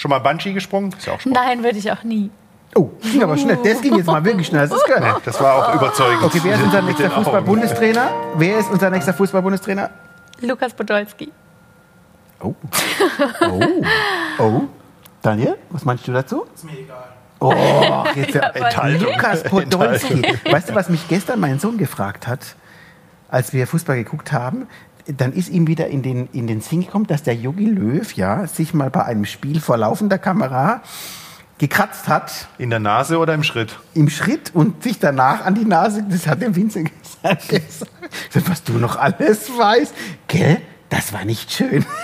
Schon mal Bungee gesprungen? Ist ja auch Sport. Nein, würde ich auch nie. Oh, ging aber schnell. Das ging jetzt mal wirklich schnell. Das ist Nee, geil. das war auch überzeugend. Okay, wer ist unser nächster. Fußball-Bundestrainer? Wer ist unser nächster Fußball-Bundestrainer? Lukas Podolski. Oh. Oh. Oh. Daniel, was meinst du dazu? Ist mir egal. Oh, jetzt der Enthaltung. Lukas Podolski. Weißt du, was mich gestern mein Sohn gefragt hat, als wir Fußball geguckt haben? Dann ist ihm wieder in den, in den Sinn gekommen, dass der Jogi Löw ja, sich mal bei einem Spiel vor laufender Kamera gekratzt hat In der Nase oder im Schritt? im Schritt und sich danach an die Nase, das hat der Vincent gesagt, was du noch alles weißt. Gell, das war nicht schön.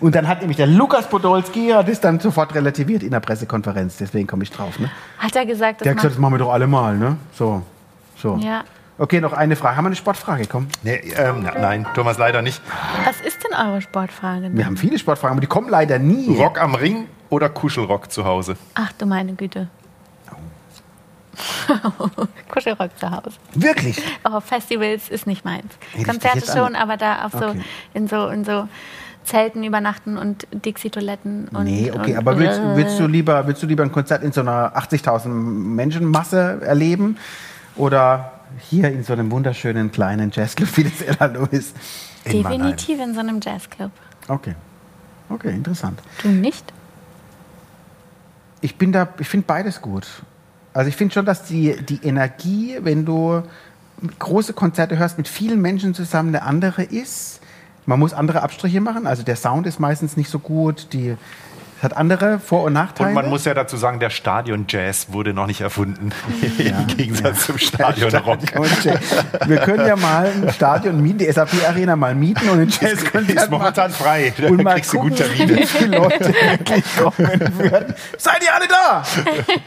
Und dann hat nämlich der Lukas Podolski ja das dann sofort relativiert in der Pressekonferenz, deswegen komme ich drauf. Ne? Hat er gesagt, Der das hat gesagt, das machen wir doch alle mal. Ne? So, so. ja. Okay, noch eine Frage. Haben wir eine Sportfrage? Komm. Nee, ähm, na, nein, Thomas leider nicht. Was ist denn eure Sportfrage? denn? Wir haben viele Sportfragen, aber die kommen leider nie. Rock am Ring oder Kuschelrock zu Hause? Ach du meine Güte. Kuschelrock zu Hause. Wirklich? Oh, Festivals ist nicht meins. Hätte Konzerte schon, an- aber da auf so, Okay. in so in so Zelten übernachten und Dixie-Toiletten. Und, Nee, okay, und, aber willst, willst, du lieber, willst du lieber ein Konzert in so einer 80.000 Menschenmasse erleben oder hier in so einem wunderschönen kleinen Jazzclub wie das Ella in Mannheim? Definitiv in so einem Jazzclub. Okay. Okay, interessant. Du nicht? Ich bin da, ich finde beides gut. Also ich finde schon, dass die, die Energie, wenn du große Konzerte hörst mit vielen Menschen zusammen, eine andere ist. Man muss andere Abstriche machen. Also der Sound ist meistens nicht so gut. Die hat andere Vor- und Nachteile. Und man muss ja dazu sagen, der Stadion-Jazz wurde noch nicht erfunden. Im Gegensatz zum Stadion-Rock. Und Jazz. Wir können ja mal ein Stadion mieten, die SAP-Arena mal mieten und ein Die Jazzkonzert ist momentan frei. Da und mal kriegst du gucken, wie viele Leute wirklich kommen würden. Seid ihr alle da?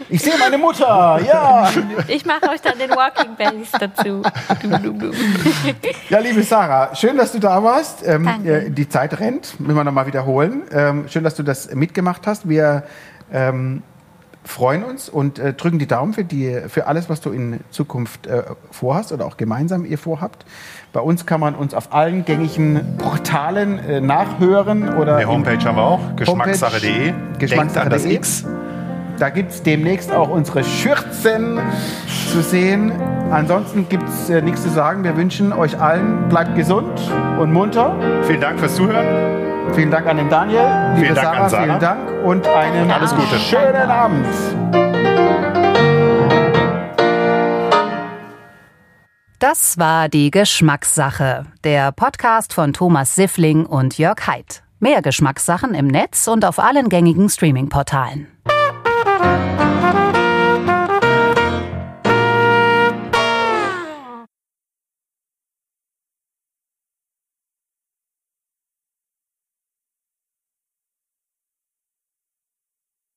Ich sehe meine Mutter, ja. Ich mache euch dann den Walking Bass dazu. Ja, liebe Sarah, schön, dass du da warst. Ähm, Danke. äh, die Zeit rennt, müssen wir nochmal wiederholen. Ähm, schön, dass du das mitgemacht hast. Wir ähm, freuen uns und äh, drücken die Daumen für, die, für alles, was du in Zukunft äh, vorhast oder auch gemeinsam ihr vorhabt. Bei uns kann man uns auf allen gängigen Portalen äh, nachhören oder Eine Homepage haben wir auch, geschmackssache.de. Geschmackssache.de. Da gibt es demnächst auch unsere Schürzen zu sehen. Ansonsten gibt es äh, nichts zu sagen. Wir wünschen euch allen, bleibt gesund und munter. Vielen Dank fürs Zuhören. Vielen Dank an den Daniel, liebe Vielen Dank Sarah, an Sarah. vielen Dank und einen Alles. Gute. schönen Abend. Das war die Geschmackssache, der Podcast von Thomas Siffling und Jörg Haidt. Mehr Geschmackssachen im Netz und auf allen gängigen Streaming-Portalen.